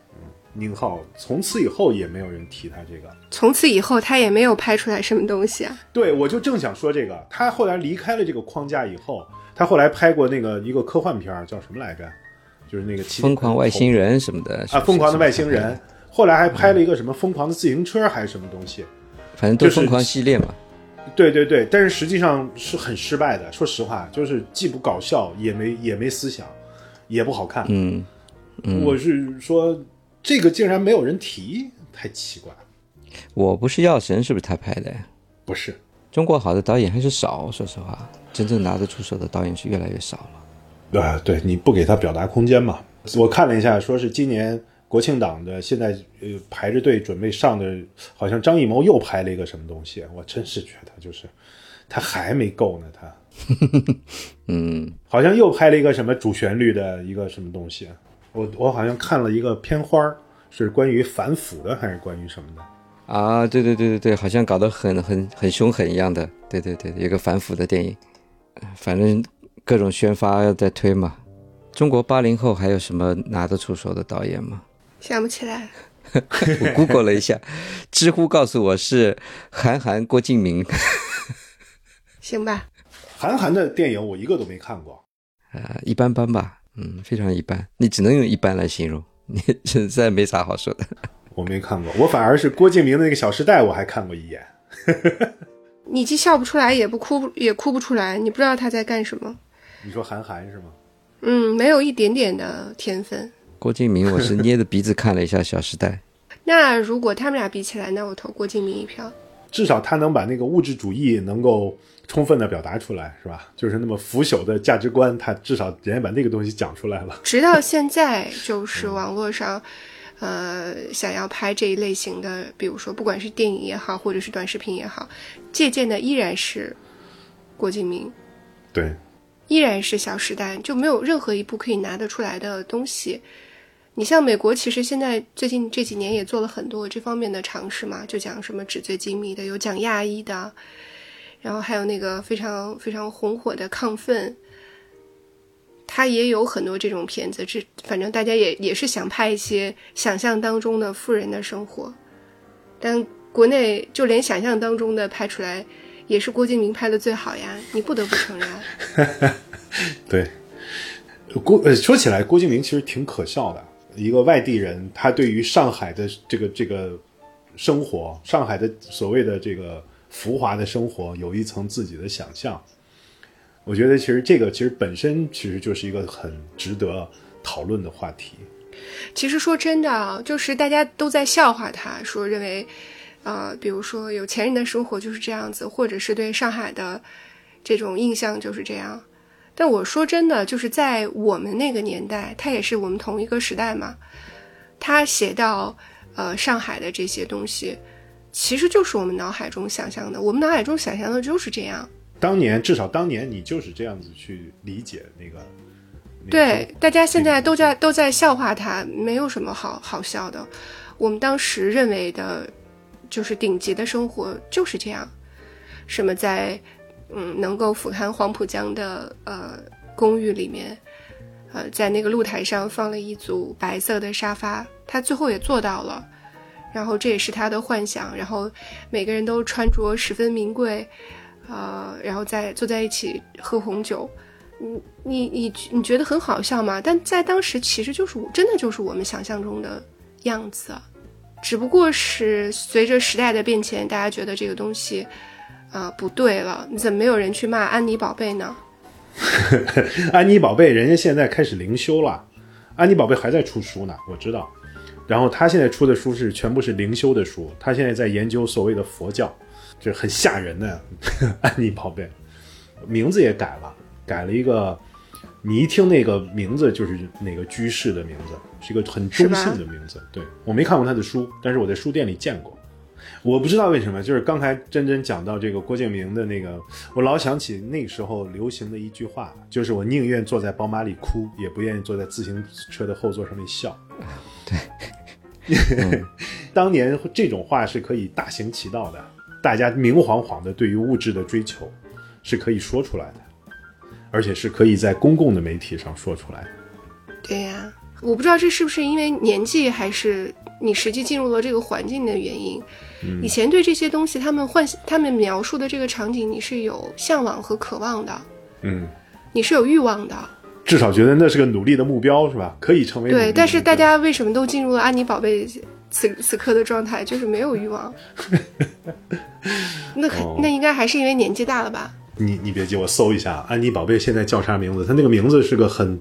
嗯，宁浩从此以后也没有人提他这个。从此以后，他也没有拍出来什么东西啊。对，我就正想说这个。他后来离开了这个框架以后，他后来拍过那个一个科幻片儿，叫什么来着？就是那个《疯狂外星人》什么的啊，《疯狂的外星人》。后来还拍了一个什么《疯狂的自行车》还是什么东西？反正都疯狂系列嘛。对对对，但是实际上是很失败的。说实话，就是既不搞笑，也没也没思想，也不好看。嗯，我是说，这个竟然没有人提，太奇怪。我不是药神，是不是他拍的？不是，中国好的导演还是少。说实话，真正拿得出手的导演是越来越少了。啊，对，你不给他表达空间嘛？我看了一下，说是今年。国庆档的现在呃排着队准备上的，好像张艺谋又拍了一个什么东西，我真是觉得就是他还没够呢，他，嗯，好像又拍了一个什么主旋律的一个什么东西，我我好像看了一个片花，是关于反腐的还是关于什么的？啊，对对对对对，好像搞得很很很凶狠一样的，对对对，有个反腐的电影，反正各种宣发在推嘛。中国八零后还有什么拿得出手的导演吗？想不起来，我 Google 了一下，知乎告诉我是韩寒、郭敬明。行吧，韩寒的电影我一个都没看过，呃，一般般吧，嗯，非常一般，你只能用一般来形容，你实 在没啥好说的。我没看过，我反而是郭敬明的那个《小时代》，我还看过一眼。你既笑不出来，也不哭，也哭不出来，你不知道他在干什么。你说韩寒是吗？嗯，没有一点点的天分。郭敬明，我是捏着鼻子看了一下《小时代》。那如果他们俩比起来，那我投郭敬明一票。至少他能把那个物质主义能够充分的表达出来，是吧？就是那么腐朽的价值观，他至少人家把那个东西讲出来了。直到现在，就是网络上，呃，想要拍这一类型的，比如说不管是电影也好，或者是短视频也好，借鉴的依然是郭敬明。对，依然是《小时代》，就没有任何一部可以拿得出来的东西。你像美国，其实现在最近这几年也做了很多这方面的尝试嘛，就讲什么纸醉金迷的，有讲亚裔的，然后还有那个非常非常红火的亢奋，他也有很多这种片子，这反正大家也也是想拍一些想象当中的富人的生活，但国内就连想象当中的拍出来，也是郭敬明拍的最好呀，你不得不承认。对，郭呃说起来，郭敬明其实挺可笑的。一个外地人，他对于上海的这个这个生活，上海的所谓的这个浮华的生活，有一层自己的想象。我觉得其实这个其实本身其实就是一个很值得讨论的话题。其实说真的啊，就是大家都在笑话他，说认为，呃，比如说有钱人的生活就是这样子，或者是对上海的这种印象就是这样。但我说真的，就是在我们那个年代，他也是我们同一个时代嘛。他写到，呃，上海的这些东西，其实就是我们脑海中想象的。我们脑海中想象的就是这样。当年，至少当年你就是这样子去理解那个。对，大家现在都在都在笑话他，没有什么好好笑的。我们当时认为的，就是顶级的生活就是这样，什么在。嗯，能够俯瞰黄浦江的呃公寓里面，呃，在那个露台上放了一组白色的沙发，他最后也做到了。然后这也是他的幻想。然后每个人都穿着十分名贵，呃，然后在坐在一起喝红酒。你你你你觉得很好笑吗？但在当时其实就是真的就是我们想象中的样子，只不过是随着时代的变迁，大家觉得这个东西。啊，不对了！你怎么没有人去骂安妮宝贝呢？安妮宝贝，人家现在开始灵修了。安妮宝贝还在出书呢，我知道。然后他现在出的书是全部是灵修的书，他现在在研究所谓的佛教，就很吓人的 安妮宝贝，名字也改了，改了一个，你一听那个名字就是哪个居士的名字，是一个很中性的名字。对我没看过他的书，但是我在书店里见过。我不知道为什么，就是刚才真真讲到这个郭敬明的那个，我老想起那时候流行的一句话，就是我宁愿坐在宝马里哭，也不愿意坐在自行车的后座上面笑。对，当年这种话是可以大行其道的，大家明晃晃的对于物质的追求是可以说出来的，而且是可以在公共的媒体上说出来。对呀，我不知道这是不是因为年纪，还是你实际进入了这个环境的原因。以前对这些东西，他们幻他们描述的这个场景，你是有向往和渴望的，嗯，你是有欲望的，至少觉得那是个努力的目标，是吧？可以成为对。但是大家为什么都进入了安妮宝贝此此刻的状态，就是没有欲望？那很哦那应该还是因为年纪大了吧？你你别急，我搜一下安妮宝贝现在叫啥名字？她那个名字是个很，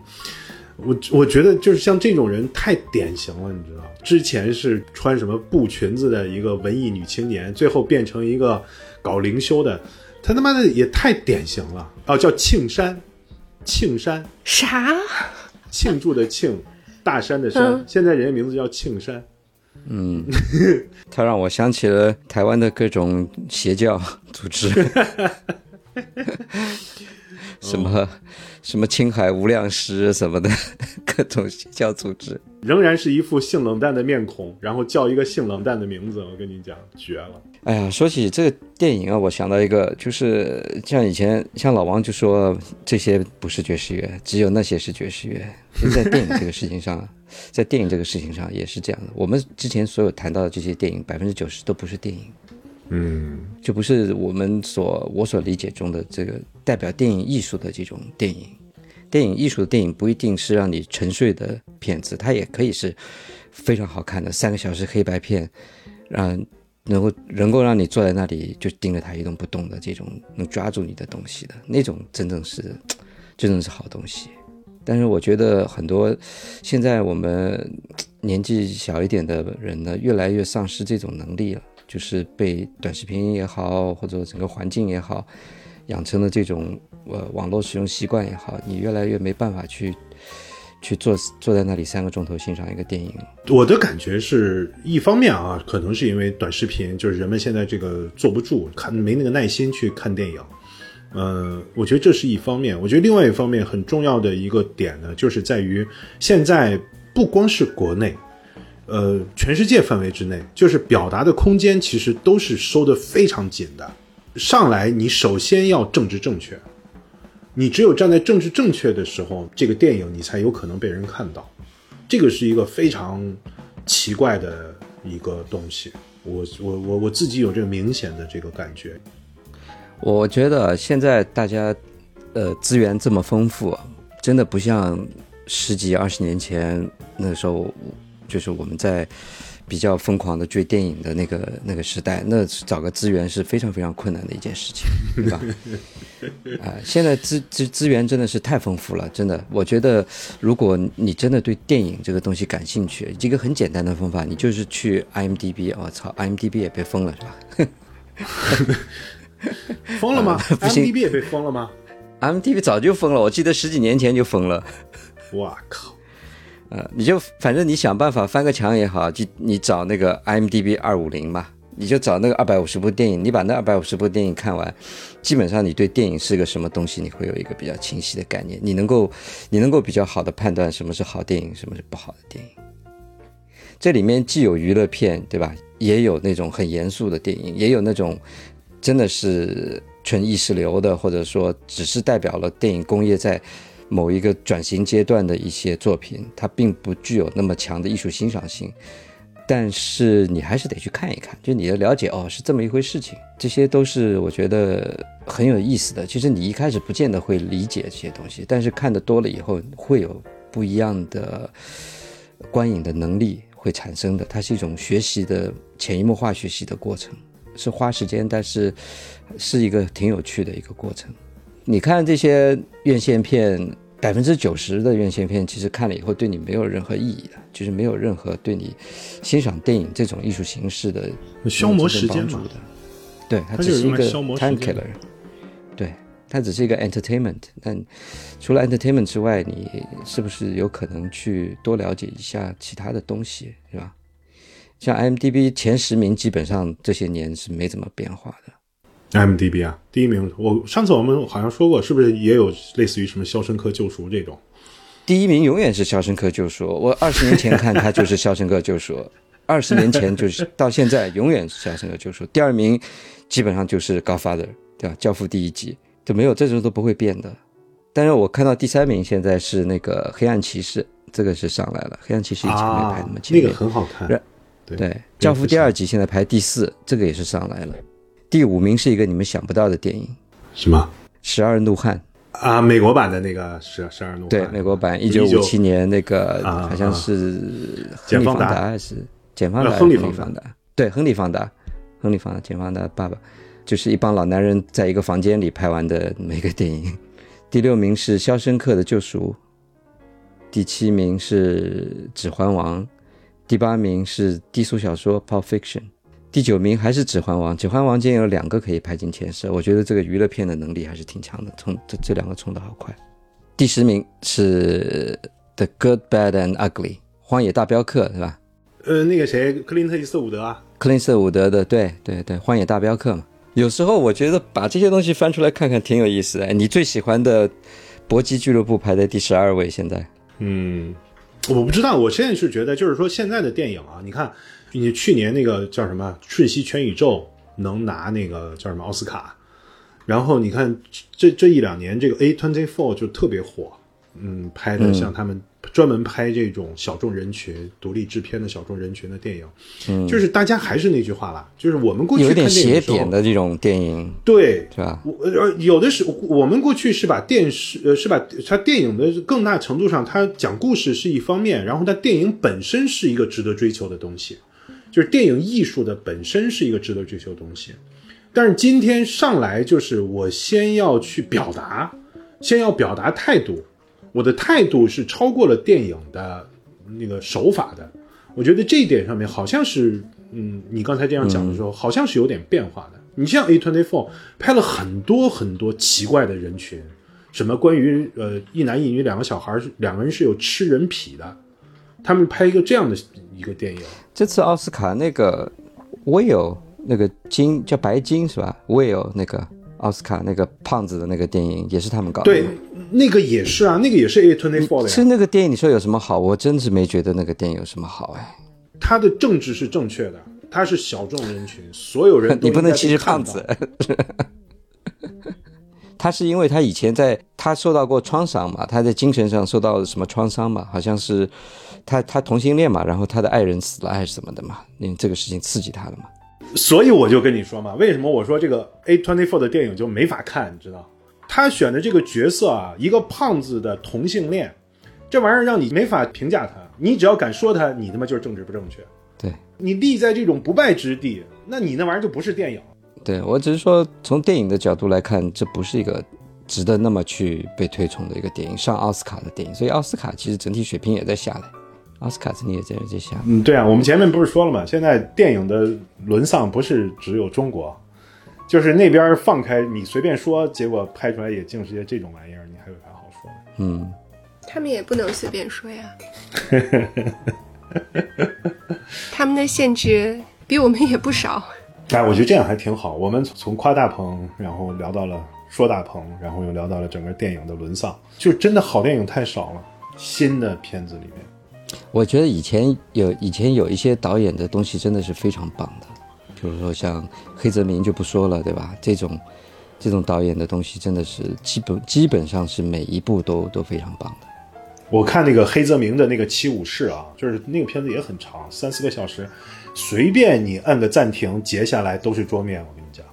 我我觉得就是像这种人太典型了，你知道？之前是穿什么布裙子的一个文艺女青年，最后变成一个搞灵修的，她他妈的也太典型了哦，叫庆山，庆山，啥？庆祝的庆，大山的山，嗯现在人家名字叫庆山。嗯，他让我想起了台湾的各种邪教组织，什么什么青海无量师什么的 各种邪教组织。仍然是一副性冷淡的面孔，然后叫一个性冷淡的名字，我跟你讲，绝了。哎呀，说起这个电影啊，我想到一个，就是像以前像老王就说这些不是爵士乐，只有那些是爵士乐。在电影这个事情上，在电影这个事情上也是这样的。我们之前所有谈到的这些电影，百分之九十都不是电影，嗯，就不是我们所我所理解中的这个代表电影艺术的这种电影。电影艺术的电影不一定是让你沉睡的片子，它也可以是非常好看的三个小时黑白片，让能够能够让你坐在那里就盯着它一动不动的这种能抓住你的东西的那种，真正是真正是好东西。但是我觉得很多现在我们年纪小一点的人呢，越来越丧失这种能力了，就是被短视频也好，或者整个环境也好，养成了这种呃网络使用习惯也好，你越来越没办法去去坐坐在那里三个钟头欣赏一个电影。我的感觉是一方面啊，可能是因为短视频，就是人们现在这个坐不住，看没那个耐心去看电影。呃，我觉得这是一方面。我觉得另外一方面很重要的一个点呢，就是在于现在不光是国内，呃，全世界范围之内，就是表达的空间其实都是收得非常紧的。上来你首先要政治正确，你只有站在政治正确的时候，这个电影你才有可能被人看到。这个是一个非常奇怪的一个东西，我我我我自己有这个明显的这个感觉。我觉得现在大家，呃，资源这么丰富，真的不像十几二十年前那时候，就是我们在比较疯狂的追电影的那个那个时代，那找个资源是非常非常困难的一件事情，对吧？啊、现在资资资源真的是太丰富了，真的。我觉得，如果你真的对电影这个东西感兴趣，一个很简单的方法，你就是去 IMDB，我、操，IMDB 也被封了是吧？封了吗 不行？IMDB 也被封了吗？IMDB 早就封了，我记得十几年前就封了。我靠！呃，你就反正你想办法翻个墙也好，就你找那个 IMDB 二五零嘛，你就找那个二百五十部电影，你把那二百五十部电影看完，基本上你对电影是个什么东西，你会有一个比较清晰的概念，你能够你能够比较好的判断什么是好电影，什么是不好的电影。这里面既有娱乐片，对吧？也有那种很严肃的电影，也有那种真的是纯意识流的，或者说只是代表了电影工业在某一个转型阶段的一些作品，它并不具有那么强的艺术欣赏性。但是你还是得去看一看，就你的了解哦，是这么一回事情，这些都是我觉得很有意思的。其实你一开始不见得会理解这些东西，但是看的多了以后，会有不一样的观影的能力会产生的。它是一种学习的潜移默化学习的过程，是花时间，但是是一个挺有趣的一个过程。你看这些院线片，百分之九十的院线片其实看了以后对你没有任何意义的，就是没有任何对你欣赏电影这种艺术形式的消磨时间嘛帮助的。对，它只是一个 time 间 killer。对，它只是一个 entertainment。但除了 entertainment 之外，你是不是有可能去多了解一下其他的东西，是吧？像 IMDB 前十名，基本上这些年是没怎么变化的。IMDB 啊，第一名，我上次我们好像说过，是不是也有类似于什么《肖申克救赎》这种？第一名永远是《肖申克救赎》，我二十年前看它就是《肖申克救赎》，二十年前就是到现在永远是《肖申克救赎》。第二名基本上就是《Godfather》，对吧？《教父》第一集就没有这种都不会变的。但是我看到第三名现在是那个《黑暗骑士》，这个是上来了，《黑暗骑士》以前没排那么前面。那个很好看。对，《教父》第二集现在排第四，这个也是上来了。第五名是一个你们想不到的电影，什么？《十二怒汉》啊，美国版的那个《十十二怒汉》。对，美国版，一九五七年那个好像是亨利·方达还是简·方达？亨利·方达。对，亨利·方达，亨利·方达，简·方达爸爸，就是一帮老男人在一个房间里拍完的每个电影。第六名是《肖申克的救赎》，第七名是《指环王》，第八名是低俗小说《Pulp Fiction》，第九名还是《指环王》。《指环王》竟然有两个可以排进前十，我觉得这个娱乐片的能力还是挺强的，冲这这两个冲的好快。第十名是《The Good, Bad and Ugly》，《荒野大镖客》是吧？呃，那个谁，克林特·伊斯伍德啊，克林斯伍德的，对对对，《荒野大镖客》嘛。有时候我觉得把这些东西翻出来看看挺有意思的。你最喜欢的《搏击俱乐部》排在第十二位，现在。嗯，我不知道。我现在是觉得，就是说现在的电影啊，你看，你去年那个叫什么《瞬息全宇宙》能拿那个叫什么奥斯卡，然后你看这这一两年这个 A Twenty Four 就特别火，嗯，拍的像他们。专门拍这种小众人群、独立制片的小众人群的电影，嗯，就是大家还是那句话了，就是我们过去有点斜点的这种电影，对，是吧？我呃，有的是，我们过去是把电视呃，是把它电影的更大程度上，它讲故事是一方面，然后它电影本身是一个值得追求的东西，就是电影艺术的本身是一个值得追求的东西。但是今天上来就是我先要去表达，先要表达态度。我的态度是超过了电影的那个手法的，我觉得这一点上面好像是，嗯，你刚才这样讲的时候，好像是有点变化的。你像 A Twenty Four 拍了很多很多奇怪的人群，什么关于呃一男一女两个小孩，两个人是有吃人皮的，他们拍一个这样的一个电影。这次奥斯卡那个 Will 那个金叫白金是吧？Will 那个。奥斯卡那个胖子的那个电影也是他们搞的，对，那个也是啊，那个也是 A Twenty Four 的。其实那个电影你说有什么好？我真是没觉得那个电影有什么好哎。他的政治是正确的，他是小众人群，所有人你不能歧视胖子。他是因为他以前在他受到过创伤嘛，他在精神上受到了什么创伤嘛？好像是他他同性恋嘛，然后他的爱人死了还是什么的嘛？因为这个事情刺激他了嘛。所以我就跟你说嘛，为什么我说这个 A twenty four 的电影就没法看？你知道，他选的这个角色啊，一个胖子的同性恋，这玩意儿让你没法评价他。你只要敢说他，你他妈就是政治不正确。对你立在这种不败之地，那你那玩意儿就不是电影。对我只是说，从电影的角度来看，这不是一个值得那么去被推崇的一个电影，上奥斯卡的电影。所以奥斯卡其实整体水平也在下来。奥斯卡你也在这下，嗯，对啊，我们前面不是说了吗？现在电影的沦丧不是只有中国，就是那边放开你随便说，结果拍出来也净是些这种玩意儿，你还有啥好说的？嗯，他们也不能随便说呀，他们的限制比我们也不少。哎，我觉得这样还挺好。我们从夸大鹏，然后聊到了说大鹏，然后又聊到了整个电影的沦丧，就真的好电影太少了。新的片子里面。我觉得以前有以前有一些导演的东西真的是非常棒的，比如说像黑泽明就不说了，对吧？这种这种导演的东西真的是基本基本上是每一部都都非常棒的。我看那个黑泽明的那个《七武士》啊，就是那个片子也很长，三四个小时，随便你按个暂停截下来都是桌面。我跟你讲，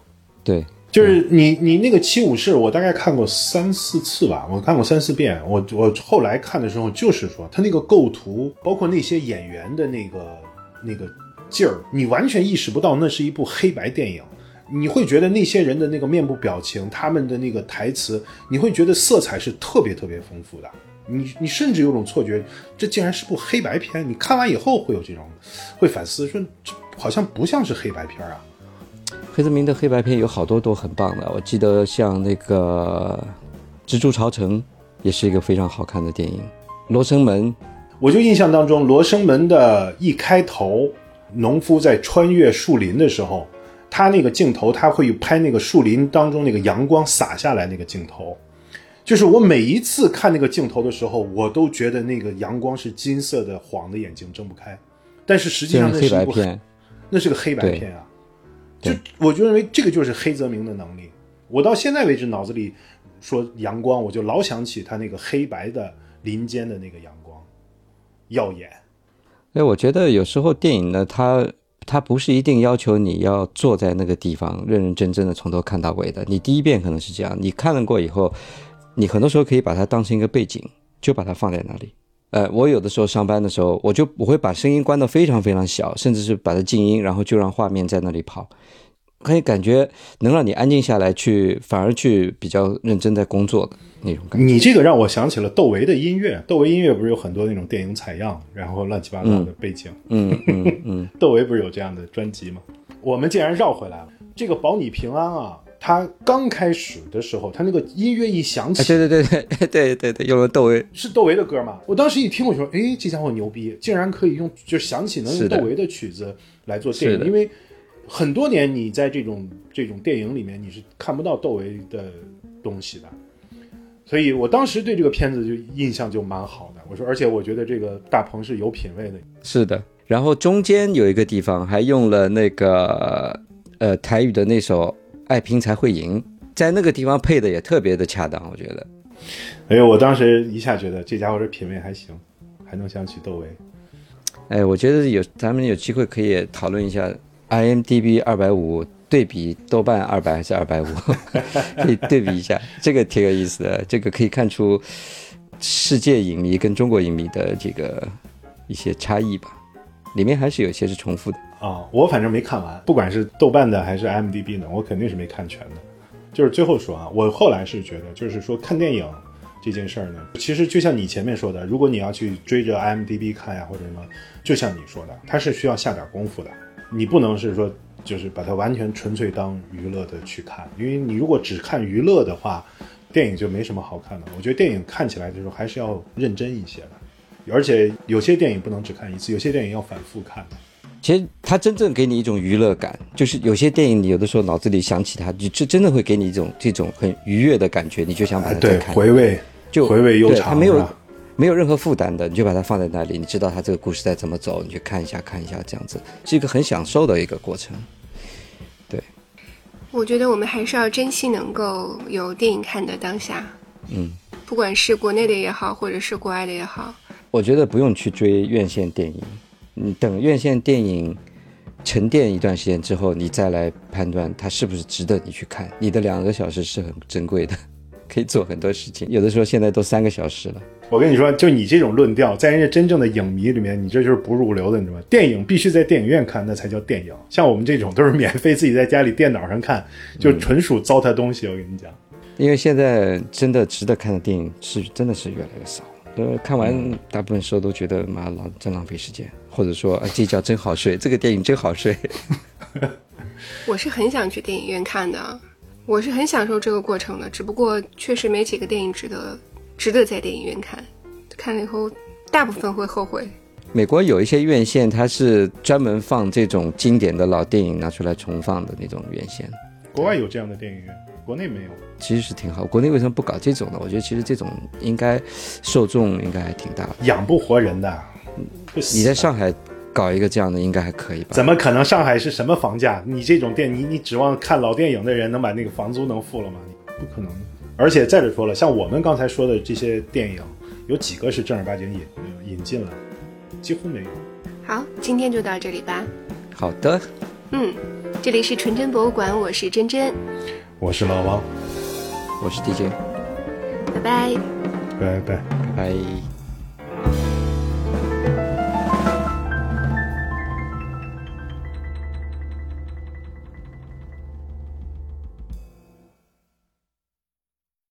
对。就是你你那个七武士，我大概看过三四次吧，我看过三四遍。我我后来看的时候，就是说他那个构图，包括那些演员的那个那个劲儿，你完全意识不到那是一部黑白电影。你会觉得那些人的那个面部表情，他们的那个台词，你会觉得色彩是特别特别丰富的。你你甚至有种错觉，这竟然是部黑白片。你看完以后会有这种会反思，说这好像不像是黑白片啊。黑泽明的黑白片有好多都很棒的，我记得像那个《蜘蛛巢城》也是一个非常好看的电影，《罗生门》，我就印象当中，《罗生门》的一开头，农夫在穿越树林的时候，他那个镜头他会拍那个树林当中那个阳光洒下来那个镜头，就是我每一次看那个镜头的时候，我都觉得那个阳光是金色的，晃的眼睛睁不开，但是实际上那是黑白片，那是个黑白片啊。就我就认为这个就是黑泽明的能力。我到现在为止脑子里说阳光，我就老想起他那个黑白的林间的那个阳光。耀眼。哎，我觉得有时候电影呢，它它不是一定要求你要坐在那个地方认认真真的从头看到尾的。你第一遍可能是这样，你看了过以后，你很多时候可以把它当成一个背景，就把它放在那里。呃，我有的时候上班的时候，我就我会把声音关到非常非常小，甚至是把它静音，然后就让画面在那里跑。可以感觉能让你安静下来，去反而去比较认真在工作的那种感觉。你这个让我想起了窦唯的音乐，窦唯音乐不是有很多那种电影采样，然后乱七八糟的背景。嗯嗯嗯，窦唯不是有这样的专辑吗？我们竟然绕回来了。这个保你平安啊，它刚开始的时候，他那个音乐一响起，对对对对对对对，用了窦唯，是窦唯的歌吗？我当时一听，我就说，哎，这家伙牛逼，竟然可以用就想起能用窦唯的曲子来做电影，因为。很多年，你在这种这种电影里面，你是看不到窦唯的东西的，所以我当时对这个片子就印象就蛮好的。我说，而且我觉得这个大鹏是有品位的。是的，然后中间有一个地方还用了那个呃台语的那首《爱拼才会赢》，在那个地方配的也特别的恰当，我觉得。哎呦，我当时一下觉得这家伙这品味还行，还能想起窦唯。哎，我觉得有咱们有机会可以讨论一下。IMDB 二百五对比豆瓣二百还是二百五，可以对比一下，这个挺有意思的。这个可以看出世界影迷跟中国影迷的这个一些差异吧，里面还是有些是重复的啊。我反正没看完，不管是豆瓣的还是 m d b 的，我肯定是没看全的。就是最后说啊，我后来是觉得，就是说看电影这件事儿呢，其实就像你前面说的，如果你要去追着 m d b 看呀，或者什么，就像你说的，它是需要下点功夫的。你不能是说，就是把它完全纯粹当娱乐的去看，因为你如果只看娱乐的话，电影就没什么好看的。我觉得电影看起来的时候还是要认真一些的，而且有些电影不能只看一次，有些电影要反复看。其实它真正给你一种娱乐感，就是有些电影你有的时候脑子里想起它，就这真的会给你一种这种很愉悦的感觉，你就想把它再看。回味，就回味悠长。它没有。没有任何负担的，你就把它放在那里，你知道它这个故事在怎么走，你去看一下，看一下，这样子是一个很享受的一个过程。对，我觉得我们还是要珍惜能够有电影看的当下。嗯，不管是国内的也好，或者是国外的也好，我觉得不用去追院线电影，你等院线电影沉淀一段时间之后，你再来判断它是不是值得你去看。你的两个小时是很珍贵的，可以做很多事情，有的时候现在都三个小时了。我跟你说，就你这种论调，在人家真正的影迷里面，你这就是不入流的，你知道吗？电影必须在电影院看，那才叫电影。像我们这种都是免费自己在家里电脑上看，就纯属糟蹋东西。我跟你讲，因为现在真的值得看的电影是真的是越来越少。呃，看完大部分时候都觉得妈浪真浪费时间，或者说啊这觉真好睡，这个电影真好睡。我是很想去电影院看的，我是很享受这个过程的，只不过确实没几个电影值得。值得在电影院看，看了以后大部分会后悔。美国有一些院线，它是专门放这种经典的老电影拿出来重放的那种院线。国外有这样的电影院，国内没有。其实是挺好，国内为什么不搞这种呢？我觉得其实这种应该受众应该还挺大，养不活人的。你在上海搞一个这样的，应该还可以吧？怎么可能？上海是什么房价？你这种店，你你指望看老电影的人能把那个房租能付了吗？不可能。而且再者说了，像我们刚才说的这些电影，有几个是正儿八经引引进了？几乎没有。好，今天就到这里吧。好的。嗯，这里是纯真博物馆，我是真真，我是老王，我是 DJ。拜拜。拜拜拜。